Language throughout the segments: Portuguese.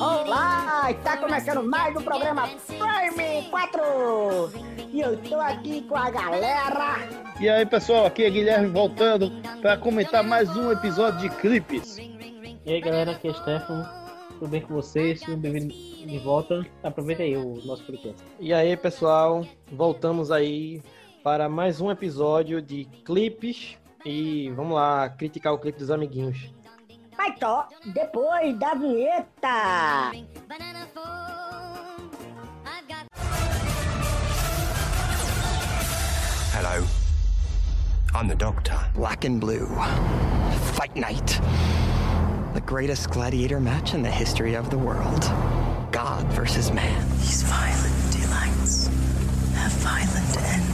Olá, está começando mais um programa Prime 4 e eu tô aqui com a galera. E aí pessoal, aqui é Guilherme voltando para comentar mais um episódio de Clipes. E aí galera, aqui é Stefano, tudo bem com vocês? Bem-vindo de volta, aproveita aí o nosso podcast. E aí pessoal, voltamos aí para mais um episódio de Clipes e vamos lá criticar o clipe dos amiguinhos. Vai só, depois da vinheta. Hello. I'm the Doctor. Black and blue. Fight night. The greatest gladiator match in the history of the world. God versus man. These violent delights have violent ends.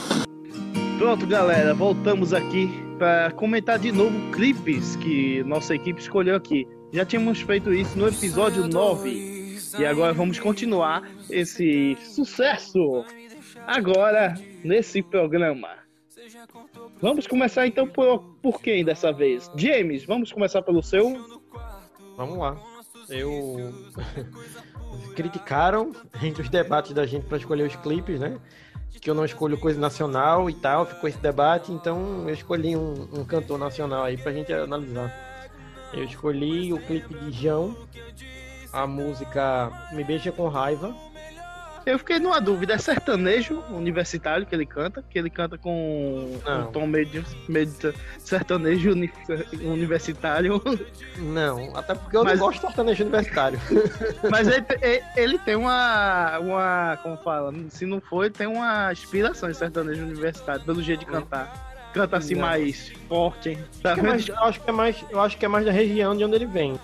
Pronto, galera, voltamos aqui para comentar de novo clipes que nossa equipe escolheu aqui. Já tínhamos feito isso no episódio 9 e agora vamos continuar esse sucesso agora nesse programa. Vamos começar então por, por quem dessa vez? James, vamos começar pelo seu. Vamos lá. Eu criticaram entre os debates da gente para escolher os clipes, né? Que eu não escolho coisa nacional e tal, ficou esse debate, então eu escolhi um, um cantor nacional aí pra gente analisar. Eu escolhi o clipe de João, a música Me Beija com Raiva. Eu fiquei numa dúvida, é sertanejo universitário que ele canta, que ele canta com Não. um tom meio de, meio de sertanejo uni- universitário, Não, até porque eu Mas- não gosto de sertanejo universitário. mas ele, ele- tem uma, uma, como fala, se não ele tem uma inspiração em sertanejo universitário, pelo jeito de cantar. Canta assim Não. mais forte, hein? Tá Acho é mais- eu acho que é mais, eu acho que é mais da região de onde ele vem.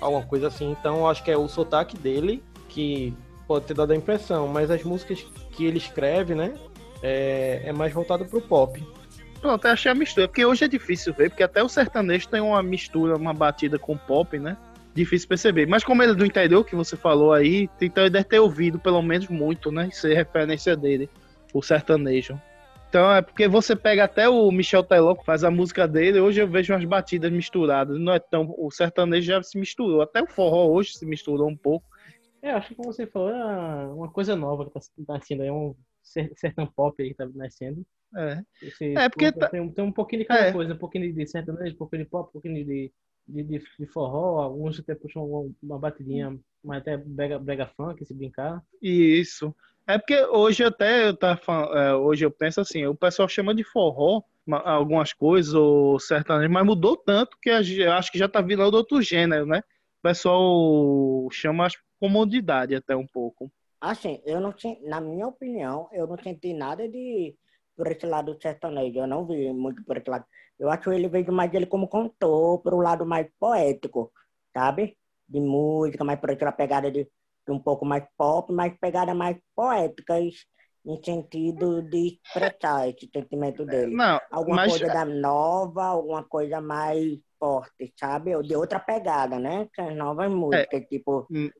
Alguma coisa assim. Então eu acho que é o sotaque dele que pode ter dado a impressão, mas as músicas que ele escreve, né, é, é mais voltado pro pop. Pronto, eu achei a mistura, porque hoje é difícil ver, porque até o sertanejo tem uma mistura, uma batida com pop, né? Difícil perceber. Mas como ele é do interior, que você falou aí, então ele deve ter ouvido pelo menos muito, né? Isso é referência dele, o sertanejo. Então é porque você pega até o Michel Teló, que faz a música dele, hoje eu vejo umas batidas misturadas. Não é tão. O sertanejo já se misturou. Até o forró hoje se misturou um pouco. É, acho que como você falou, é uma coisa nova que tá nascendo aí, um ser- sertão pop aí que tá nascendo. É. Esse- É, porque tá- tem, tem um pouquinho de cada É. coisa, um pouquinho de sertanejo, um pouquinho de pop, um pouquinho de, de, de, de forró, alguns até puxam uma, uma batidinha, mas até brega, brega funk, se brincar. Isso. É porque hoje até eu é, hoje eu penso assim, o pessoal chama de forró ma- algumas coisas, ou sertanejo, mas mudou tanto que acho que já tá virando outro gênero, né? O pessoal chama as comodidade até um pouco. Assim, eu não tinha, na minha opinião, eu não senti nada de por esse lado sertanejo. Eu não vi muito por esse lado. Eu acho ele vejo mais ele como cantor, por um lado mais poético, sabe? De música, mais por aquela pegada de, de um pouco mais pop, mas pegada mais poéticas em sentido de expressar esse sentimento dele. Não, Alguma mas coisa da nova, alguma coisa mais forte, sabe? De outra pegada, né? Que as novas músicas, tipo, Hum.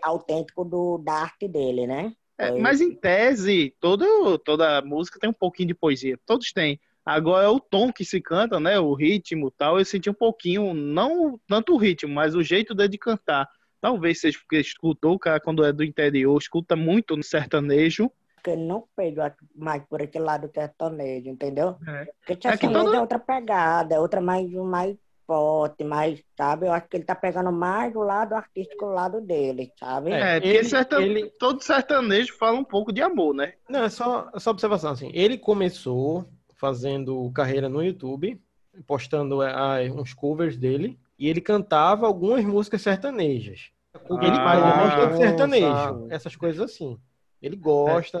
autêntico do, da arte dele, né? É, Foi- mas em tese, todo, toda música tem um pouquinho de poesia. Todos têm. Agora é o tom que se canta, né? O ritmo tal. Eu senti um pouquinho, não tanto o ritmo, mas o jeito dele de cantar. Talvez seja porque escutou, o cara quando é do interior, escuta muito no sertanejo. Porque não acho, mais por esse lado sertanejo, entendeu? É. Porque É que sertanejo todo- é outra pegada, é outra mais, mais forte, mais, sabe? Eu acho que ele tá pegando mais o lado artístico, o lado dele, sabe? É, É, porque ele- ele- todo sertanejo fala um pouco de amor, né? Não, é só, é só observação assim. Ele começou fazendo carreira no YouTube, postando ah, uns covers dele, e ele cantava algumas músicas sertanejas. Ele Ah, gosta de sertanejo, sabe. essas coisas assim. Ele gosta,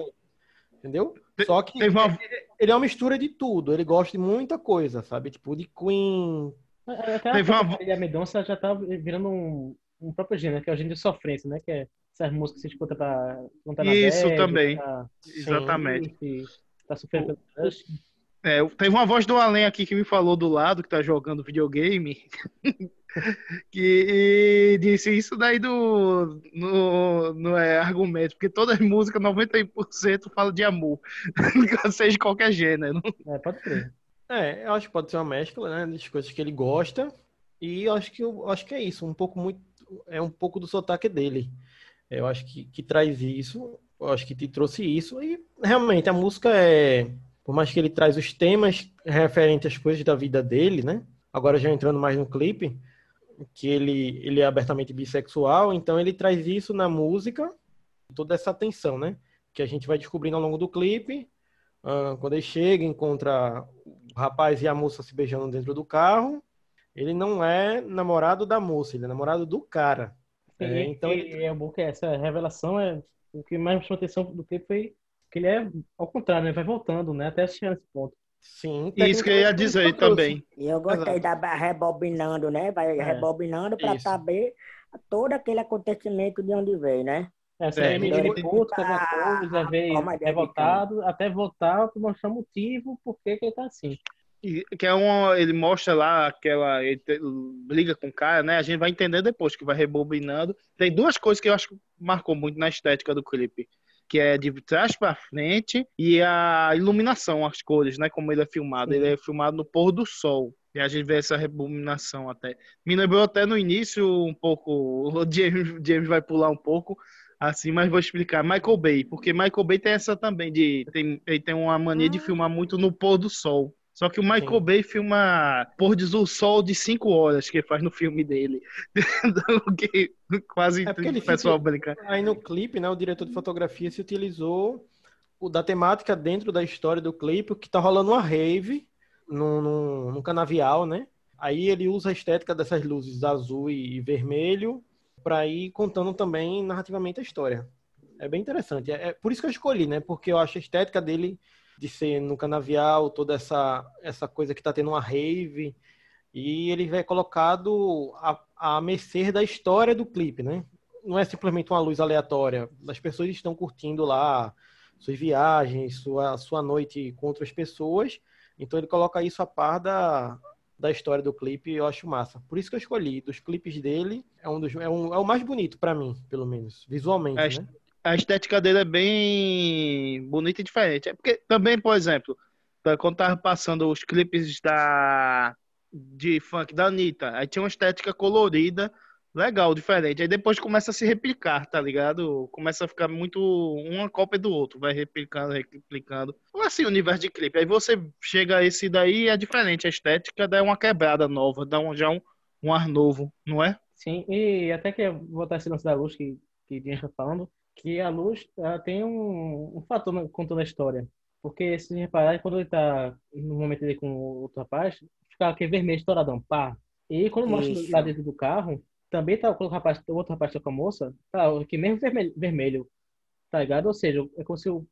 entendeu? Te- Só que uma, ele é uma mistura de tudo. Ele gosta de muita coisa, sabe? Tipo, de Queen. Até Teve a uma- própria Mendonça já tá virando um, um próprio gênero, que é o gênero de sofrência, né? Que é essas músicas que você escuta pra contar na Isso também. Pra, Exatamente. que tá sofrendo crush. É, teve uma voz do além aqui que me falou do lado, que tá jogando videogame, que disse isso daí do no, no é, argumento, porque todas as músicas, 90% fala de amor, seja de qualquer gênero. É, pode crer. É, eu acho que pode ser uma mescla, né? Das coisas que ele gosta. E eu acho que eu acho que é isso. Um pouco muito. É um pouco do sotaque dele. Eu acho que, que traz isso. Eu acho que te trouxe isso. E realmente a música é. Por mais que ele traz os temas referentes às coisas da vida dele, né? Agora já entrando mais no clipe, que ele, ele é abertamente bissexual, então ele traz isso na música, toda essa tensão, né? Que a gente vai descobrindo ao longo do clipe. Quando ele chega, encontra o rapaz e a moça se beijando dentro do carro. Ele não é namorado da moça, ele é namorado do cara. É, E- então e ele- é bom que essa revelação é o que mais me chamou a atenção do clipe foi que ele é ao contrário, né? Vai voltando, né? Até chegar nesse ponto. Sim, Isso que eu ia dizer ele também. E eu gostei da ba- rebobinando, né? Vai É, rebobinando para saber todo aquele acontecimento de onde veio, né? É, você É, vê ele, ele- puto com alguma coisa, de revoltado, até voltar para mostrar o motivo por que que ele tá assim. E- Que é uma, ele mostra lá aquela. Ele te- briga com o cara, né? A gente vai entender depois que vai rebobinando. Tem duas coisas que eu acho que marcou muito na estética do clipe. Que é de trás pra frente e a iluminação, as cores, né? Como ele é filmado. Ele é filmado no pôr do sol. E a gente vê essa rebobinação até. Me lembrou até no início um pouco. O James, James vai pular um pouco. Assim, mas vou explicar. Michael Bay, porque Michael Bay tem essa também de. Tem, ele tem uma mania de filmar muito no pôr do sol. Só que o Michael Sim. Bay filma pôr do sol de 5 horas que ele faz no filme dele. Quase É o pessoal fica- brinca. Aí no clipe, né, o diretor de fotografia se utilizou o da temática dentro da história do clipe, que tá rolando uma rave num, num, num canavial, né? Aí ele usa a estética dessas luzes azul e vermelho para ir contando também narrativamente a história. É bem interessante. É, é por isso que eu escolhi, né? Porque eu acho a estética dele de ser no canavial, toda essa, essa coisa que tá tendo uma rave, e ele é colocado a, a mercê da história do clipe, né? Não é simplesmente uma luz aleatória. As pessoas estão curtindo lá suas viagens, sua, sua noite com outras pessoas. Então ele coloca isso a par da, da história do clipe e eu acho massa. Por isso que eu escolhi. Dos clipes dele, é, um dos, é, um, é o mais bonito pra mim, pelo menos. Visualmente, Acho- né? A estética dele é bem bonita e diferente. É porque também, por exemplo, tá- quando tava passando os clipes da de funk da Anitta, aí tinha uma estética colorida, legal, diferente. Aí depois começa a se replicar, tá ligado? Começa a ficar muito uma cópia do outro, vai replicando, replicando. Ou assim, o universo de clipe. Aí você chega a esse daí é diferente, a estética dá uma quebrada nova, dá um, já um, um ar novo, não é? Sim, e até que voltar esse lance da luz que, que a gente está falando, que a luz ela tem um, um fator contando a história. Porque se reparar, quando ele tá no momento dele com o outro rapaz, fica aquele vermelho estouradão, pá. E quando mostra lá dentro do carro, também tá quando o rapaz, o outro rapaz com a moça, tá que mesmo vermelho, vermelho, tá ligado? Ou seja, é como se o,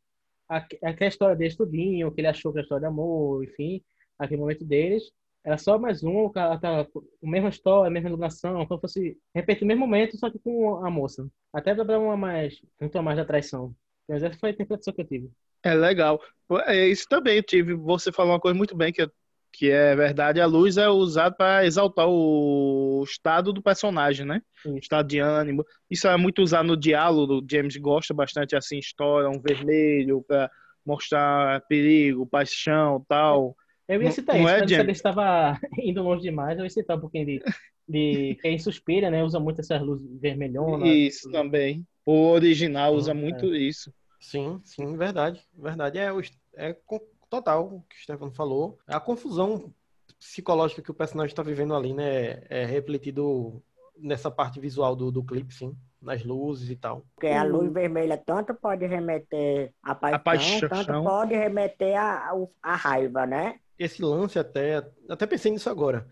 aque- aquela história deles tudinho, que ele achou que era história de amor, enfim, aquele momento deles, era só mais um, o cara tá com a mesma história, a mesma iluminação, como se fosse repetir o mesmo momento, só que com a moça. Até pra uma mais, muito a mais da traição. Mas essa foi a interpretação que eu tive. É legal. É isso também tive. Você falou uma coisa muito bem que, eu- que é verdade. A luz é usada para exaltar o estado do personagem, né? O estado de ânimo. Isso é muito usado no diálogo. O James gosta bastante assim, história, um vermelho para mostrar perigo, paixão, tal. Eu ia Não- citar não isso, é, mas James? saber se estava indo longe demais, eu ia citar um pouquinho de, de quem suspira, né? Usa muito essas luzes vermelhonas. Isso também. O original usa Hum, muito isso. Sim, sim, verdade. Verdade. É, é total o que o Stefano falou. A confusão psicológica que o personagem está vivendo ali, né? É refletido nessa parte visual do, do clipe, sim. Nas luzes e tal. Porque a luz vermelha tanto pode remeter à paixão, paixão. tanto pode remeter à, à raiva, né? Esse lance até, até pensei nisso agora,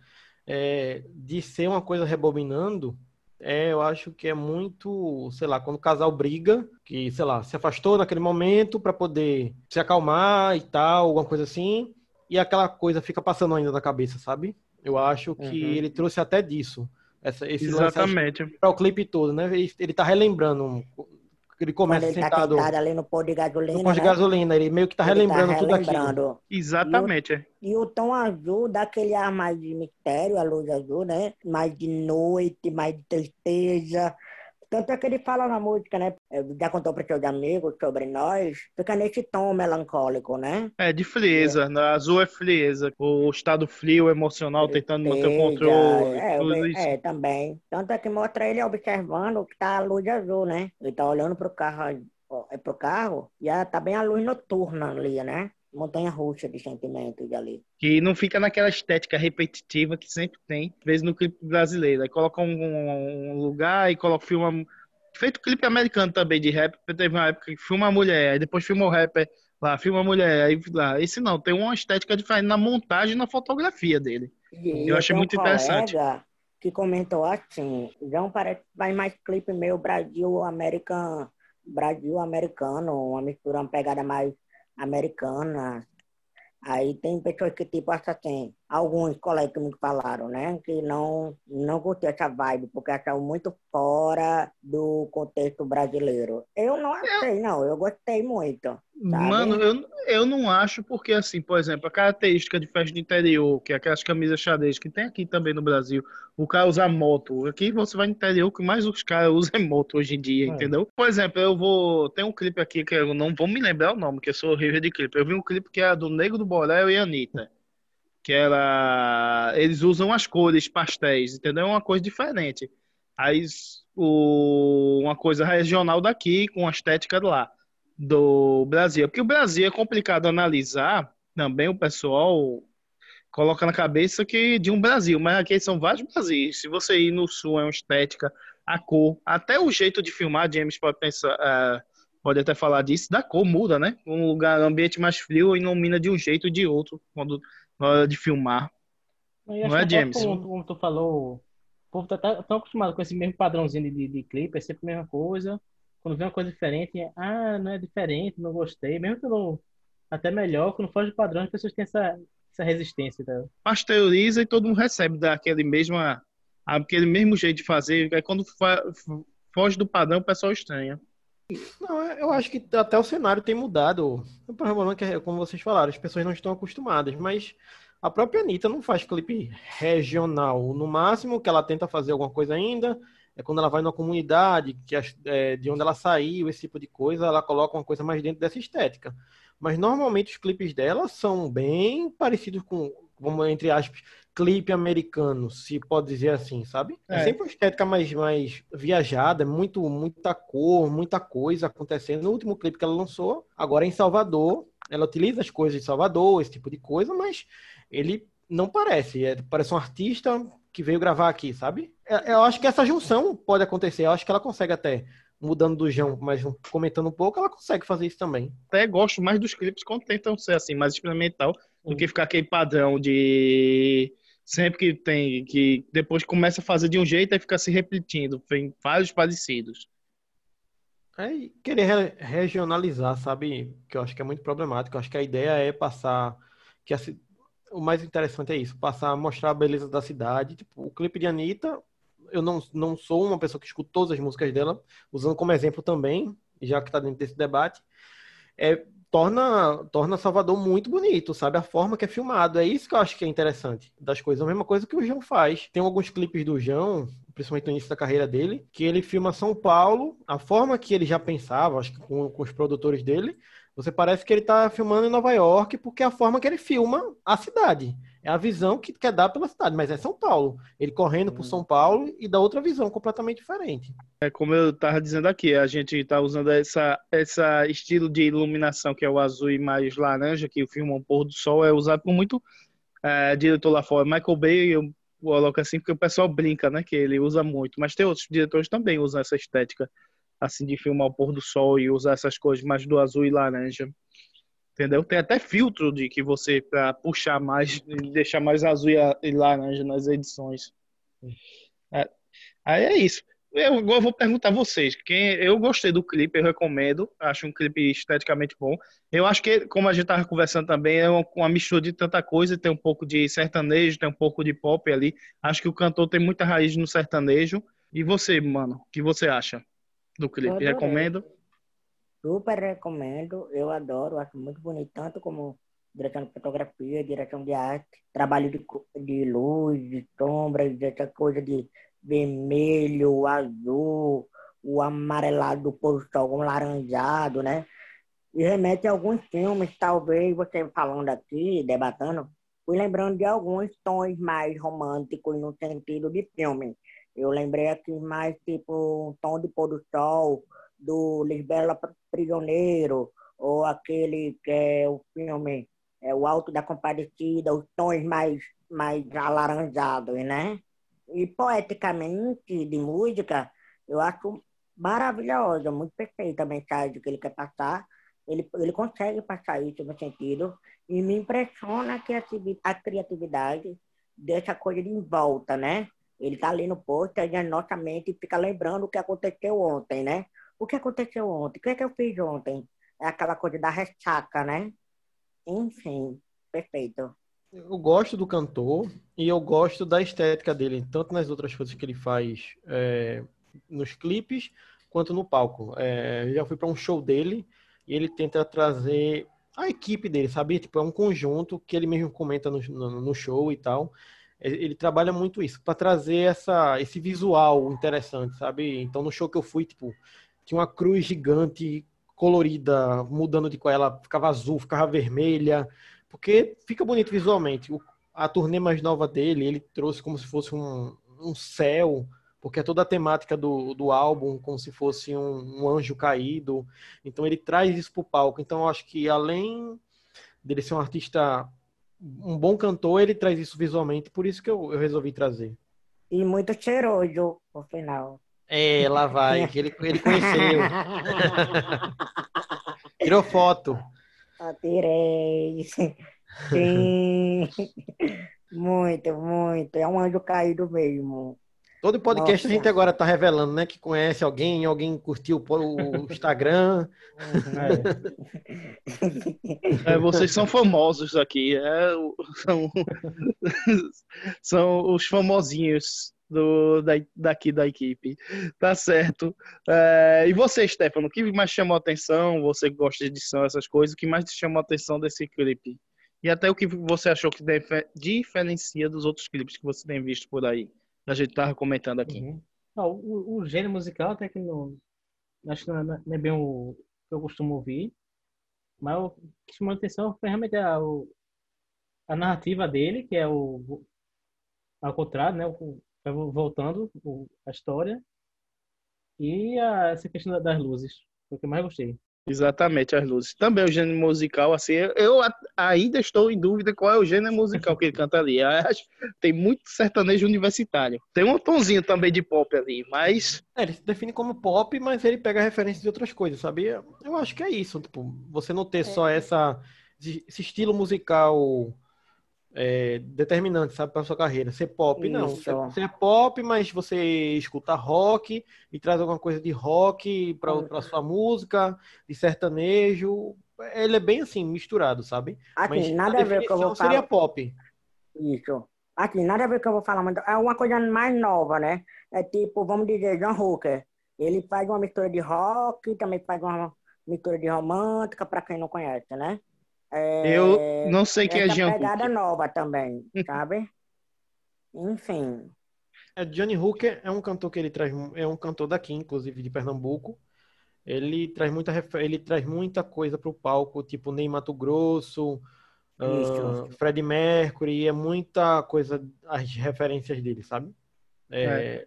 é, de ser uma coisa rebobinando, É, eu acho que é muito, sei lá, quando o casal briga, que, sei lá, se afastou naquele momento para poder se acalmar e tal, alguma coisa assim, e aquela coisa fica passando ainda na cabeça, sabe? Eu acho que Uhum. ele trouxe até disso. Essa, esse Exatamente. para o clipe todo, né? Ele, ele tá relembrando. Ele Quando começa ele tá sentado sentado ali no pôr de gasolina, no posto de né? gasolina, ele meio que tá Ele relembrando tudo aquilo. relembrando. Exatamente. E o tom azul dá aquele ar mais de mistério, a luz azul, né? Mais de noite, mais de tristeza. Tanto é que ele fala na música, né? Já contou para seus amigos sobre nós. Fica nesse tom melancólico, né? É, de frieza. né? Azul é frieza. O estado frio, emocional, tentando manter o controle. É, tudo eu- isso. é, também. Tanto é que mostra ele observando que tá a luz azul, né? Ele tá olhando pro carro, é pro carro, e ah, tá bem a luz noturna ali, né? Montanha russa de sentimentos ali. Que não fica naquela estética repetitiva que sempre tem, às vezes no clipe brasileiro. Aí coloca um, um lugar e coloca filma. Feito clipe americano também de rap, teve uma época que filma a mulher, aí depois filma o rapper lá, filma a mulher, aí lá. Esse não, tem uma estética diferente na montagem e na fotografia dele. E Eu achei muito um interessante. que comentou assim, João parece que vai mais clipe meio Brasil americano, Brasil americano, uma mistura, uma pegada mais americana. Aí tem pessoas que tipo assim, alguns colegas que me falaram, né, que não não curtiu essa vibe porque acharam muito fora do contexto brasileiro. Eu não achei, não, eu gostei muito. Sabe? Mano, eu, eu não acho, porque assim, por exemplo, a característica de festa de interior, que é aquelas camisas xadrez que tem aqui também no Brasil, o cara usa moto. Aqui você vai no interior, que mais os caras usam é moto hoje em dia, É. entendeu? Por exemplo, eu vou. Tem um clipe aqui que eu não vou me lembrar o nome, que eu sou horrível de clipe. Eu vi um clipe que era do Nego do Borel e a Anitta. Que era. Eles usam as cores pastéis, entendeu? É uma coisa diferente. Aí o... uma coisa regional daqui, com a estética lá do Brasil. Porque o Brasil é complicado analisar, também o pessoal coloca na cabeça que de um Brasil, mas aqui são vários Brasis. Se você ir no sul, é uma estética, a cor, até o jeito de filmar, James pode pensar, ah, pode até falar disso, da cor muda, né? Um lugar, um ambiente mais frio ilumina de um jeito e de outro quando na hora de filmar. Não é, James? Como, como tu falou, o povo tá tá- tão acostumado com esse mesmo padrãozinho de, de, clipe, é sempre a mesma coisa. Quando vê uma coisa diferente, é, ah, não é diferente, não gostei. Mesmo que não, até melhor, quando foge do padrão, as pessoas têm essa, essa resistência. Tá? Pasteuriza e todo mundo recebe daquele mesma, aquele mesmo jeito de fazer. Aí quando fa- foge do padrão, o pessoal estranha. Não, eu acho que até o cenário tem mudado. O problema é que, é como vocês falaram, as pessoas não estão acostumadas, mas a própria Anitta não faz clipe regional. No máximo que ela tenta fazer alguma coisa ainda é quando ela vai numa comunidade que é, de onde ela saiu, esse tipo de coisa, ela coloca uma coisa mais dentro dessa estética. Mas normalmente os clipes dela são bem parecidos com, vamos entre aspas, clipe americano, se pode dizer assim, sabe? É, É. sempre uma estética mais, mais viajada, é muito, muita cor, muita coisa acontecendo. No último clipe que ela lançou, agora em Salvador, ela utiliza as coisas de Salvador, esse tipo de coisa, mas ele não parece. É, parece um artista que veio gravar aqui, sabe? É, Eu acho que essa junção pode acontecer. Eu acho que ela consegue até, mudando do João, mas comentando um pouco, ela consegue fazer isso também. até gosto mais dos clipes quando tentam ser assim, mais experimental, do que ficar aquele padrão de sempre que tem, que depois começa a fazer de um jeito e fica se repetindo, tem vários parecidos. É, querer re- regionalizar, sabe? Que eu acho que é muito problemático. Eu acho que a ideia é passar. Que a o mais interessante é isso, passar a mostrar a beleza da cidade. Tipo, o clipe de Anitta, eu não, não sou uma pessoa que escuta todas as músicas dela, usando como exemplo também, já que está dentro desse debate, é, torna, torna Salvador muito bonito, sabe? A forma que é filmado. É isso que eu acho que é interessante das coisas. A mesma coisa que o João faz. Tem alguns clipes do João, principalmente no início da carreira dele, que ele filma São Paulo, a forma que ele já pensava, acho que com, com os produtores dele, você parece que ele está filmando em Nova York, porque é a forma que ele filma a cidade. É a visão que quer dar pela cidade, mas é São Paulo. Ele correndo por São Paulo e dá outra visão completamente diferente. É como eu estava dizendo aqui, a gente está usando essa, essa estilo de iluminação que é o azul e mais laranja, que o filme O Pôr do Sol é usado por muito é, diretor lá fora. Michael Bay, eu coloco assim porque o pessoal brinca, né, que ele usa muito, mas tem outros diretores também usam essa estética assim de filmar o pôr do sol e usar essas cores mais do azul e laranja. Entendeu? Tem até filtro de que você para puxar mais, deixar mais azul e, laranja nas edições. É, aí é isso. Eu agora vou perguntar a vocês. Quem, eu gostei do clipe, eu recomendo. Acho um clipe esteticamente bom. Eu acho que, como a gente estava conversando também, é uma, uma, mistura de tanta coisa. Tem um pouco de sertanejo, tem um pouco de pop ali. Acho que o cantor tem muita raiz no sertanejo. E você, mano, o que você acha do clipe? Recomendo? Super recomendo. Eu adoro, acho muito bonito, tanto como direção de fotografia, direção de arte, trabalho de, de luz, de sombras, essa coisa de vermelho, azul, o amarelado do pôr do sol, um laranjado, né? E remete a alguns filmes, talvez você falando aqui, debatendo, fui lembrando de alguns tons mais românticos no sentido de filme. Eu lembrei aqui mais tipo um tom de pôr do sol, do Lisbela Prisioneiro, ou aquele que é o filme é, O Alto da Compadecida, os tons mais, mais alaranjados, né? E poeticamente, de música, eu acho maravilhosa, muito perfeita a mensagem que ele quer passar. Ele, ele consegue passar isso no sentido. E me impressiona que a, a criatividade dessa coisa de volta, né? Ele tá ali no posto e a nossa mente fica lembrando o que aconteceu ontem, né? O que aconteceu ontem? O que é que eu fiz ontem? É aquela coisa da ressaca, né? Enfim, perfeito. Eu gosto do cantor e eu gosto da estética dele, tanto nas outras coisas que ele faz é, nos clipes quanto no palco. É, já fui para um show dele e ele tenta trazer a equipe dele, sabe? Tipo, é um conjunto que ele mesmo comenta no, no, no show e tal. Ele trabalha muito isso, para trazer essa, esse visual interessante, sabe? Então, no show que eu fui, tipo, tinha uma cruz gigante colorida, mudando de cor, ela ficava azul, ficava vermelha, porque fica bonito visualmente. O, a turnê mais nova dele, ele trouxe como se fosse um, um céu, porque é toda a temática do, do álbum, como se fosse um, um anjo caído. Então ele traz isso para o palco. Então eu acho que além dele ser um artista, um bom cantor, ele traz isso visualmente, por isso que eu, eu resolvi trazer. E muito cheiroso no final. É, lá vai, que ele, ele conheceu. Tirou foto. Ah, tirei. Sim. muito, muito. É um anjo caído mesmo. Todo podcast Nossa. a gente agora tá revelando, né? Que conhece alguém, alguém curtiu o Instagram. É. é, vocês são famosos aqui. É, são, são os famosinhos do, da, daqui da equipe. Tá certo. É, e você, Stefano, o que mais chamou a atenção? Você gosta de edição, essas coisas, o que mais te chamou a atenção desse clipe? E até o que você achou que diferencia dos outros clipes que você tem visto por aí? A gente tava comentando aqui. Uhum. Não, o, o, gênero musical até que não. Acho que não é, não é bem o que eu costumo ouvir. Mas o que chamou a atenção foi realmente a, o, a narrativa dele, que é o. Ao contrário, né? O, voltando a história. E a, essa questão das luzes, foi o que eu mais gostei. Exatamente, as luzes. Também o gênero musical, assim, eu ainda estou em dúvida qual é o gênero musical que ele canta ali. Acho, tem muito sertanejo universitário. Tem um tonzinho também de pop ali, mas. É, ele se define como pop, mas ele pega referências de outras coisas, sabia? Eu acho que é isso. Tipo, você não ter é. só essa, esse estilo musical é, determinante, sabe, para sua carreira. Ser pop, Isso. não. Você, é pop, mas você escuta rock e traz alguma coisa de rock para sua música, de sertanejo. Ele é bem assim, misturado, sabe? Aqui, mas nada a ver com que eu vou seria pop. Isso. Aqui, nada a ver com que eu vou falar, mas é uma coisa mais nova, né? É tipo, vamos dizer, John Hooker. Ele faz uma mistura de rock, também faz uma mistura de romântica, para quem não conhece, né? É, eu não sei quem é Jean pegada Hooker. nova também, sabe? Enfim. É, Johnny Hooker é um cantor que ele traz, é um cantor daqui, inclusive de Pernambuco. Ele traz muita, ele traz muita coisa para o palco, tipo Ney Mato Grosso, uh, Fred Mercury, é muita coisa, as referências dele, sabe? É... É.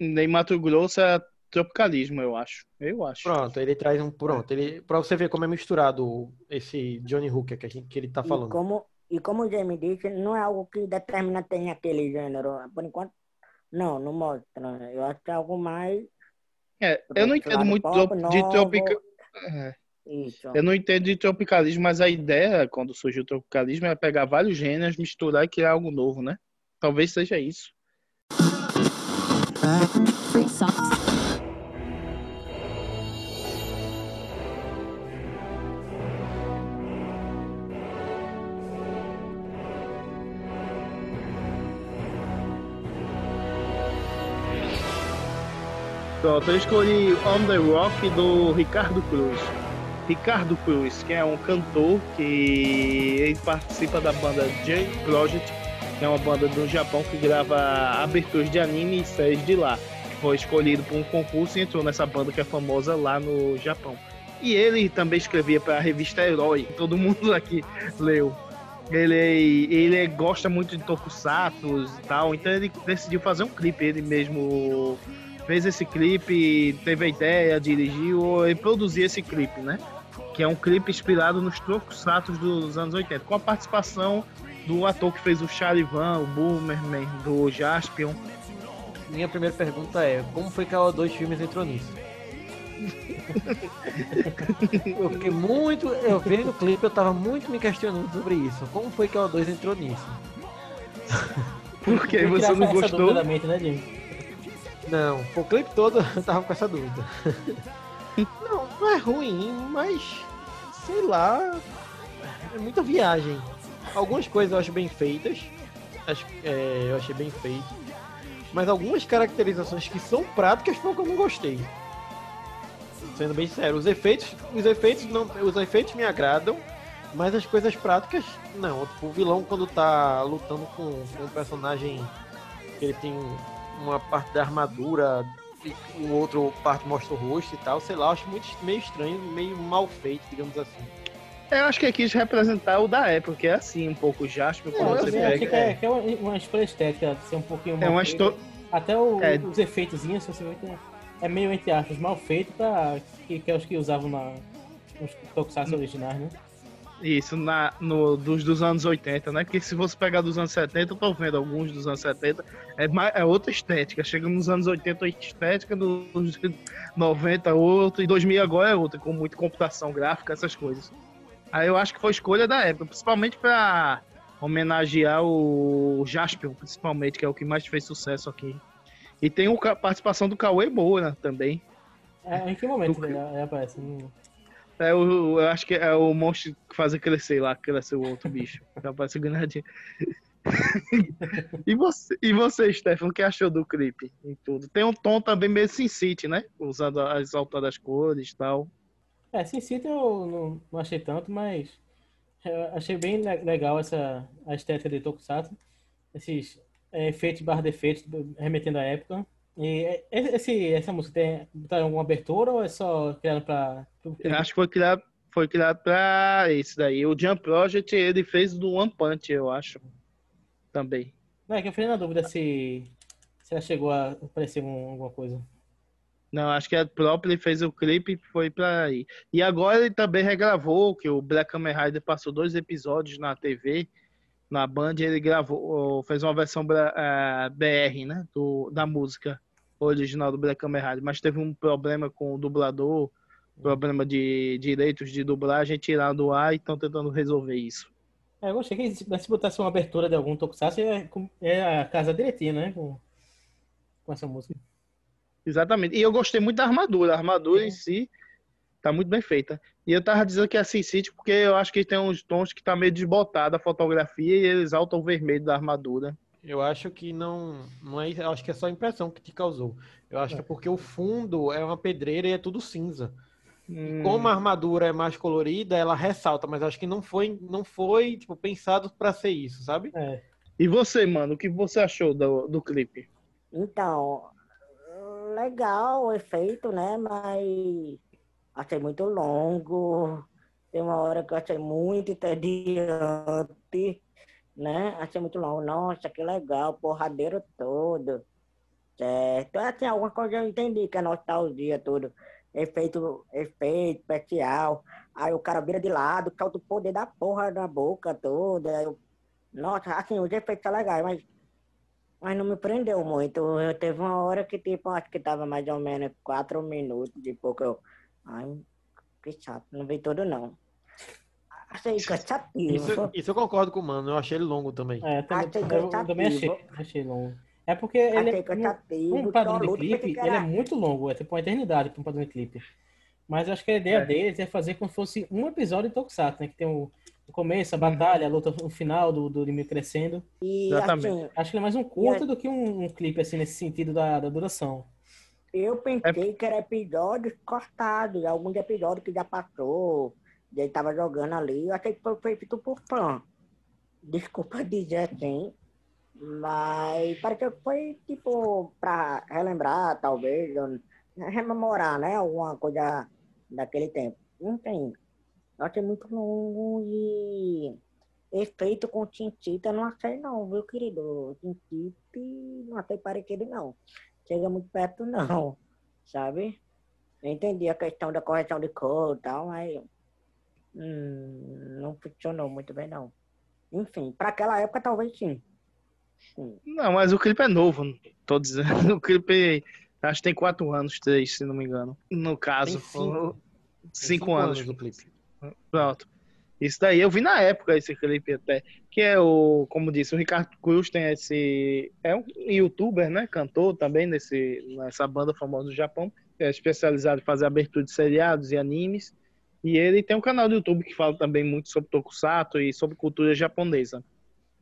Ney Mato Grosso é tropicalismo, eu acho. Eu acho. Pronto, ele traz um. Pronto, ele, pra você ver como é misturado esse Johnny Hooker que, a gente, que ele tá falando. E como, e como o Jamie disse, não é algo que determina tem aquele gênero. Por enquanto, não, não mostra. Eu acho que é algo mais. É, eu não entendo muito pop, de tropicalismo. É. Isso. Eu não entendo de tropicalismo, mas a ideia, quando surgiu o tropicalismo, é pegar vários gêneros, misturar e criar algo novo, né? Talvez seja isso. Pronto, eu escolhi On The Rock do Ricardo Cruz. Ricardo Cruz, que é um cantor que ele participa da banda J Project, que é uma banda do Japão que grava aberturas de anime e séries de lá. Foi escolhido por um concurso e entrou nessa banda que é famosa lá no Japão. E ele também escrevia para a revista Herói, que todo mundo aqui leu. Ele, ele gosta muito de tokusatsu e tal, então ele decidiu fazer um clipe, ele mesmo fez esse clipe, teve a ideia, dirigiu e produziu esse clipe, né? Que é um clipe inspirado nos tokusatsu dos anos 80, com a participação do ator que fez o Charivan, o Boomerman, do Jaspion. Minha primeira pergunta é: como foi que a O2 Filmes entrou nisso? eu fiquei muito. Eu vendo o clipe, eu tava muito me questionando sobre isso. Como foi que a O2 entrou nisso? Porque você não gostou? mente, né? Não, o clipe todo eu tava com essa dúvida. Não, não é ruim, mas sei lá, é muita viagem. Algumas coisas eu acho bem feitas, acho, é, eu achei bem feito, mas algumas caracterizações que são práticas foi que eu não gostei. Sendo bem sério, os efeitos, os efeitos não, os efeitos me agradam, mas as coisas práticas não. Tipo, o vilão quando tá lutando com, com um personagem que ele tem uma parte da armadura e o outro parte mostra o rosto e tal, sei lá, eu acho muito meio estranho, meio mal feito, digamos assim. Eu acho que ele quis representar o da época, que é assim, um pouco quando eu você pega. que é, que é uma, escolha estética, ser um pouquinho É mal uma histó- Até o- É. os efeitozinhos, se você ver, que é- é meio, entre aspas, mal feito pra, que, que é os que usavam na, nos tokusatsu originais, né? Isso, na, no, dos, dos anos 80, né? Porque se você pegar dos anos 70, eu tô vendo alguns dos anos 70, é, é outra estética. Chega nos anos 80, outra estética, nos 90, outra, e 2000 agora é outra, com muita computação gráfica, essas coisas. Aí eu acho que foi escolha da época, principalmente pra homenagear o Jaspion, principalmente, que é o que mais fez sucesso aqui. E tem a participação do Cauê Boa né, também. É, em que momento ele, ele aparece? Não- É o, eu acho que é o monstro que faz crescer lá, crescer o outro bicho. Que aparece grande. e você, e você, Stefan, o que achou do clipe em tudo? Tem um tom também meio Sin City, né? Usando as altas cores e tal. É, Sin City eu não, não achei tanto, mas achei bem le- legal essa a estética de Tokusatsu. Esses é, efeitos barra defeitos remetendo à época. E é, esse, essa música tem, tem alguma abertura ou é só criado pra... pro- Eu acho que foi criado, foi criado pra isso daí. O Jump Project ele fez do One Punch, eu acho. Também. Não, é que eu fiquei na dúvida se, se ela chegou a aparecer em alguma coisa. Não, acho que a própria ele fez o clipe e foi pra aí. E agora ele também regravou, que o Black Kamen Rider passou dois episódios na TV, na Band, ele gravou, fez uma versão BR, né, do, da música original do Black Kamen Rider, mas teve um problema com o dublador, problema de direitos de dublagem, tiraram do ar e estão tentando resolver isso. É, eu achei que se se botasse uma abertura de algum Tokusatsu é, é a casa direitinho, né? Com, com essa música. Exatamente. E eu gostei muito da armadura. A armadura em si tá muito bem feita. E eu tava dizendo que é Sin City porque eu acho que tem uns tons que tá meio desbotada a fotografia e eles altam o vermelho da armadura. Eu acho que não, não é, eu acho que é só a impressão que te causou. Eu acho que é porque o fundo é uma pedreira e é tudo cinza. Hum, Como a armadura é mais colorida, ela ressalta, mas acho que não foi, não foi tipo pensado pra ser isso, sabe? É. E você, mano, o que você achou do, do clipe? Então, legal o efeito, né? Mas achei muito longo. Tem uma hora que eu achei muito entediante, né? Achei muito longo. Nossa, que legal, porradeiro todo. Certo. Assim, alguma coisa eu entendi, que é nostalgia, tudo. Efeito, efeito especial. Aí o cara vira de lado, causa o poder da porra na boca toda. Eu- Nossa, assim, os efeitos são legais, mas mas não me prendeu muito. Eu teve uma hora que, tipo, acho que tava mais ou menos quatro minutos, de pouco eu. Ai, que chato, não vi tudo não. Achei cansativo. Isso, isso eu concordo com o mano, eu achei ele longo também. É, também, Achei eu, eu também achei, cansativo. achei longo. É porque ele Achei é, cansativo. um padrão de clipe, ele é muito longo, é tipo uma eternidade para um padrão de clipe. Mas acho que a ideia É. deles é fazer como se fosse um episódio de Tokusatsu, né? Que tem o, o começo, a batalha, a luta, o final do, do inimigo crescendo. E Exatamente. assim, Acho que ele é mais um curto do que um, um clipe, assim, nesse sentido da, da duração. Eu É pensei que era episódios cortados, alguns episódios que já passou, e ele tava jogando ali. Eu achei que foi feito por fã. Desculpa dizer assim. Mas pareceu que foi tipo pra relembrar, talvez, rememorar, né? Alguma coisa daquele tempo. Enfim, eu achei muito longo e efeito com Tintita não achei não, viu, querido? Tintita não achei parecido não. Chega muito perto não, sabe? Eu entendi a questão da correção de cor e tal, mas hum, não funcionou muito bem não. Enfim, para aquela época talvez sim. Sim. Não, mas o clipe é novo, tô dizendo. O clipe acho que tem quatro anos, três, se não me engano. No caso. Tem cinco. Cinco, Tem anos. do clipe. Pronto. Isso daí, eu vi na época esse clipe até. Que é o, como disse, o Ricardo Cruz tem esse. É um youtuber, né? Cantor também nesse, nessa banda famosa do Japão. É especializado em fazer abertura de seriados e animes. E ele tem um canal do YouTube que fala também muito sobre Tokusatsu e sobre cultura japonesa.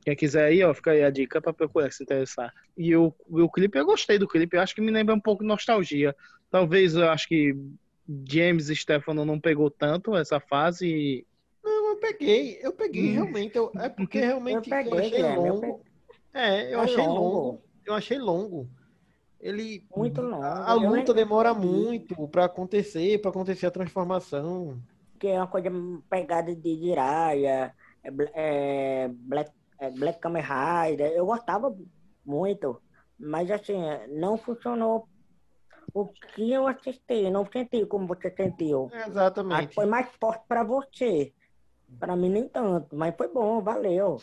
Quem quiser aí, ó, fica aí a dica pra procurar se interessar. E o, o clipe, eu gostei do clipe, eu acho que me lembra um pouco de nostalgia. Talvez eu acho que James e Stefano não pegou tanto essa fase eu peguei, eu peguei Hum. realmente. eu- é porque Eu realmente eu, peguei, achei Guilherme, eu longo. É, eu É achei longo. longo. Eu achei longo. Ele. Muito longo. A, a Eu luta demora muito pra acontecer, pra acontecer a transformação. que é uma coisa pegada de Jiraiya, é, é, Black, é, Black Kamen Rider. Eu gostava muito, mas assim, não funcionou o que eu assisti, não senti como você sentiu. Acho que Exatamente. foi mais forte para você. Para mim nem tanto, mas foi bom, valeu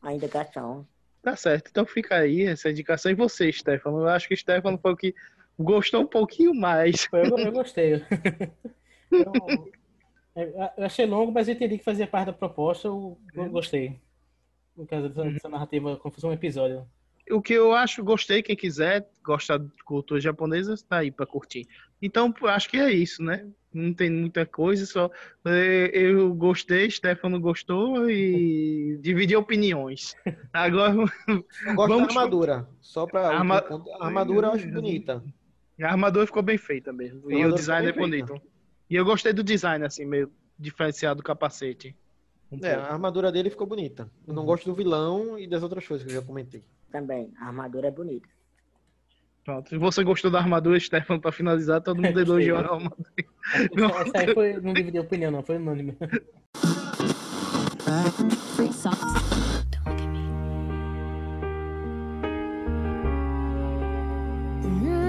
a indicação. Tá certo, então fica aí essa indicação. E você, Stefano? Eu acho que o Stefano foi o que gostou um pouquinho mais. Eu, eu gostei. Eu, eu- eu achei longo, mas eu entendi que fazia parte da proposta, eu, eu gostei. No caso dessa, dessa narrativa, como se fosse um episódio. O que eu acho, gostei, quem quiser gostar de cultura japonesa, tá aí pra curtir. Então, eu acho que é isso, né? Não tem muita coisa, só eu gostei, Stefano gostou e dividi opiniões. Agora, Eu gosto Vamos- da armadura. Só pra. Arma- A armadura eu acho bonita. a armadura ficou bem feita mesmo. E o design é bonito. E eu gostei do design, assim, meio diferenciado do capacete. Um É, a armadura dele ficou bonita. Eu não gosto do vilão e das outras coisas que eu já comentei. Também, a armadura é bonita. Pronto. Se você gostou da armadura, Stefano, pra finalizar, todo mundo elogiou a armadura. Essa, essa aí foi, não dividiu opinião, não, foi unânime. Me.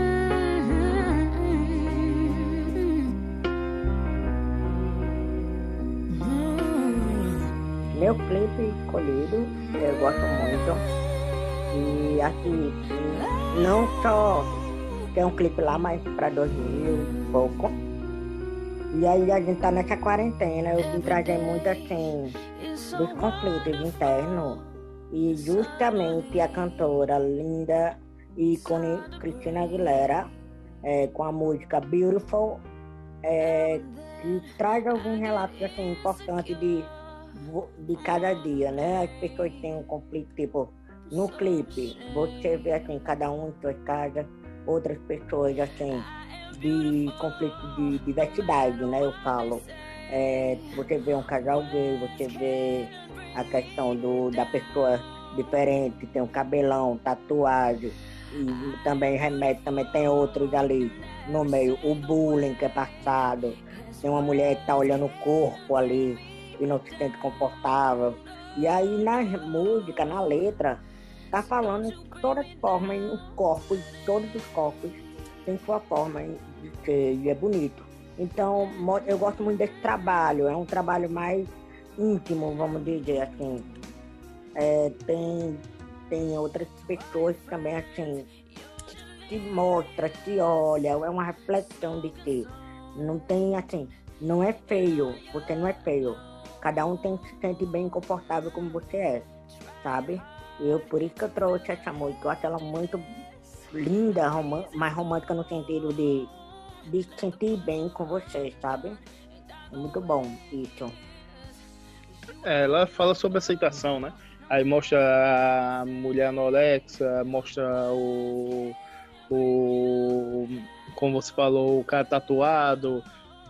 Meu clipe escolhido, eu gosto muito. E assim, não só tem um clipe lá, mas pra 2000 e pouco. E aí a gente tá nessa quarentena, eu vim trazer muito assim dos conflitos internos. E justamente a cantora linda ícone Cristina Aguilera, é, com a música Beautiful, é, que traz alguns relatos assim, importantes de, de cada dia, né? As pessoas têm um conflito, tipo, no clipe, você vê assim, cada um em sua casa, outras pessoas assim, de conflito de diversidade, né? Eu falo. É, você vê um casal gay, você vê a questão do, da pessoa diferente, tem um cabelão, tatuagem, e também remete, também tem outros ali no meio, o bullying que é passado, tem uma mulher que tá olhando o corpo ali e não se sente confortável. E aí na música, na letra, tá falando de todas as formas, os corpos, todos os corpos têm sua forma de ser, e é bonito. Então, eu gosto muito desse trabalho, é um trabalho mais íntimo, vamos dizer assim. É, tem, tem outras pessoas também, assim, que, que mostra, que olha, é uma reflexão de si. Não tem, assim, não é feio, você não é feio. Cada um tem que se sentir bem confortável como você é, sabe? Eu, por isso que eu trouxe essa música. Eu acho ela muito linda, mais romântica no sentido de, de se sentir bem com você, sabe? É muito bom isso. É, ela fala sobre aceitação, né? Aí mostra a mulher anorexia, mostra o, o. Como você falou, o cara tatuado,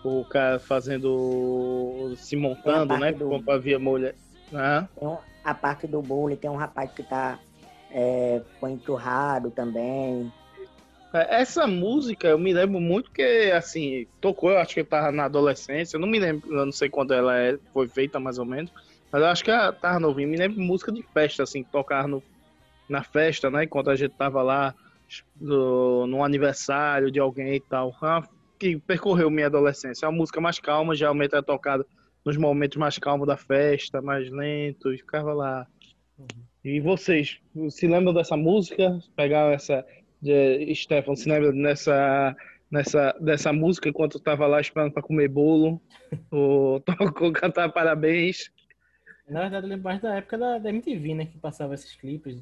o cara fazendo. se montando, né? do- Como ver a mulher. Ah, Tem um- a parte do bullying, tem um rapaz que tá é, foi enturrado também. É, Essa música eu me lembro muito que, assim, tocou, eu acho que eu tava na adolescência, eu não me lembro, eu não sei quando ela é- foi feita mais ou menos, mas eu acho que ela tava novinha, me lembro de música de festa, assim, tocar no, na festa, né, enquanto a gente tava lá no, num aniversário de alguém e tal, Ah, que percorreu minha adolescência. É uma música mais calma, geralmente é tocada nos momentos mais calmos da festa, mais lento, e ficava lá. E vocês, se lembram dessa música? Pegaram essa de Stefan, se lembra nessa, nessa, dessa música enquanto eu tava lá esperando para comer bolo? Ou tocou cantar parabéns? Na verdade, eu lembro mais da época da, da MTV, né? Que passava esses clipes.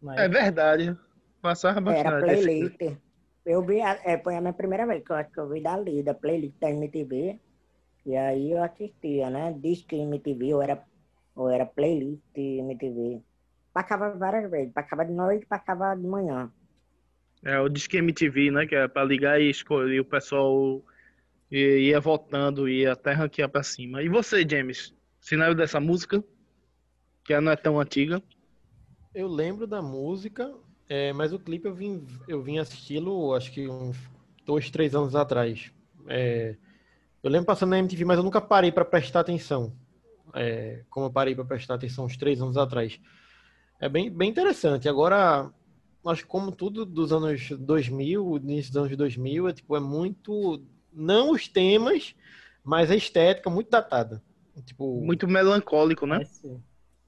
Na É verdade. Passava Era bastante. esse- playlist. Eu vi, a- é, foi a minha primeira vez que eu acho que eu vi dali, da playlist da MTV. E aí eu assistia, né? Disque MTV, ou era, ou era playlist MTV. Passava várias vezes, passava de noite, passava de manhã. É o Disque MTV, né? Que é para ligar e escolher o pessoal ia votando, ia até ranquear para cima. E você, James? Lembra dessa música? Que ela não é tão antiga. Eu lembro da música, é, mas o clipe eu vim, eu vim assisti-lo acho que uns dois, três anos atrás. É, eu lembro passando na MTV, mas eu nunca parei para prestar atenção. É, como eu parei para prestar atenção uns três anos atrás. É bem, bem interessante. Agora, acho que como tudo dos anos 2000, início dos anos 2000, é, tipo, é muito... Não os temas, mas a estética muito datada. Tipo, Muito melancólico, né?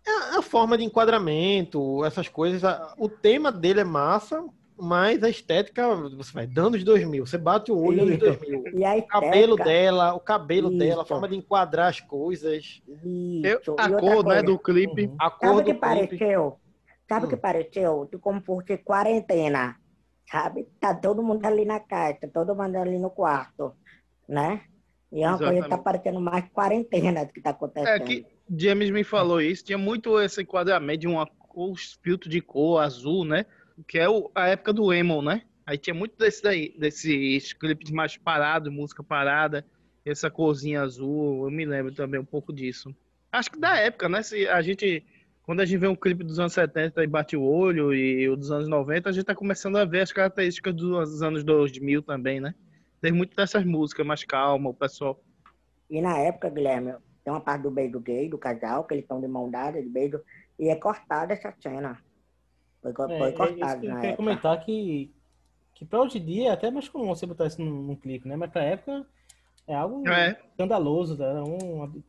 a, a forma de enquadramento, essas coisas. a- o tema dele é massa, mas a estética, você vai dando os 2000, você bate o olho nos Isso. 2000. E a O cabelo dela, o cabelo dela, a Isso. forma de enquadrar as coisas. Eu- Isso. a cor, né, do clipe. A Sabe cor o que clipe. pareceu? Sabe o que Hum. pareceu? Tu como porque quarentena, sabe? Tá todo mundo ali na casa, todo mundo ali no quarto, né? E é uma coisa que tá Exatamente. parecendo mais quarentena do que tá acontecendo. É que James me falou isso, tinha muito esse enquadramento de uma cor, filtro de cor azul, né? Que é o- a época do emo, né? Aí tinha muito desse daí, desses clipes mais parados, música parada, essa corzinha azul, eu me lembro também um pouco disso. Acho que da época, né? Se a gente, quando a gente vê um clipe dos anos 70 e bate o olho, e o dos anos 90, a gente tá começando a ver as características dos anos 2000 também, né? Tem muito dessas músicas mais calma, o pessoal E na época, Guilherme, tem uma parte do beijo gay, do casal, que eles estão de mão dada, de beijo, e é cortada essa cena. Foi, É, foi é isso cortado eu na queria época. comentar que, que pra hoje em dia é até mais comum você botar isso num, num clipe, né? Mas pra época é algo É. escandaloso, tá? Um,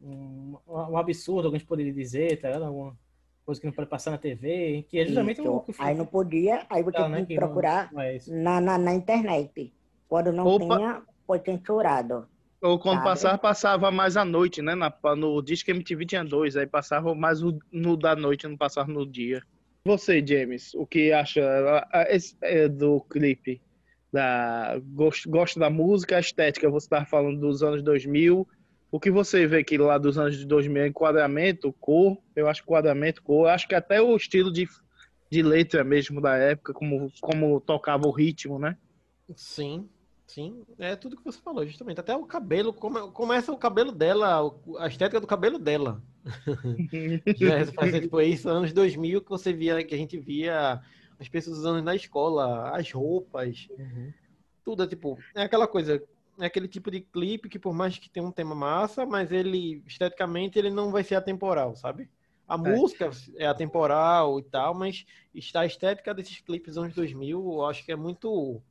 um, um absurdo, alguém poderia dizer, tá? Alguma coisa que não pode passar na TV, que é justamente Isso. o que Aí não podia, aí você Tá, né, tinha que procurar não é na, na, na internet. Quando não Opa. tinha, foi censurado. Ou quando Sabe? passava, passava mais à noite, né? Na, no Disque MTV tinha dois, aí passava mais o- no da noite, não passava no dia. Você, James, o que acha é, do clipe? Da, gosto da música, a estética, você estava falando dos anos 2000. O que você vê que lá dos anos de 2000 é enquadramento, cor, eu acho enquadramento, cor, acho que até o estilo de, de letra mesmo da época, como, como tocava o ritmo, né? Sim, sim. É tudo que você falou, justamente. Até o cabelo, come- começa o cabelo dela, a estética do cabelo dela. Já é, faz, tipo, isso, anos 2000 que você via, que a gente via as pessoas usando na escola, as roupas, tudo é tipo, é aquela coisa, é aquele tipo de clipe que por mais que tenha um tema massa, mas ele, esteticamente, ele não vai ser atemporal, sabe? A música é atemporal e tal, mas está a estética desses clipes anos 2000, eu acho que é muito,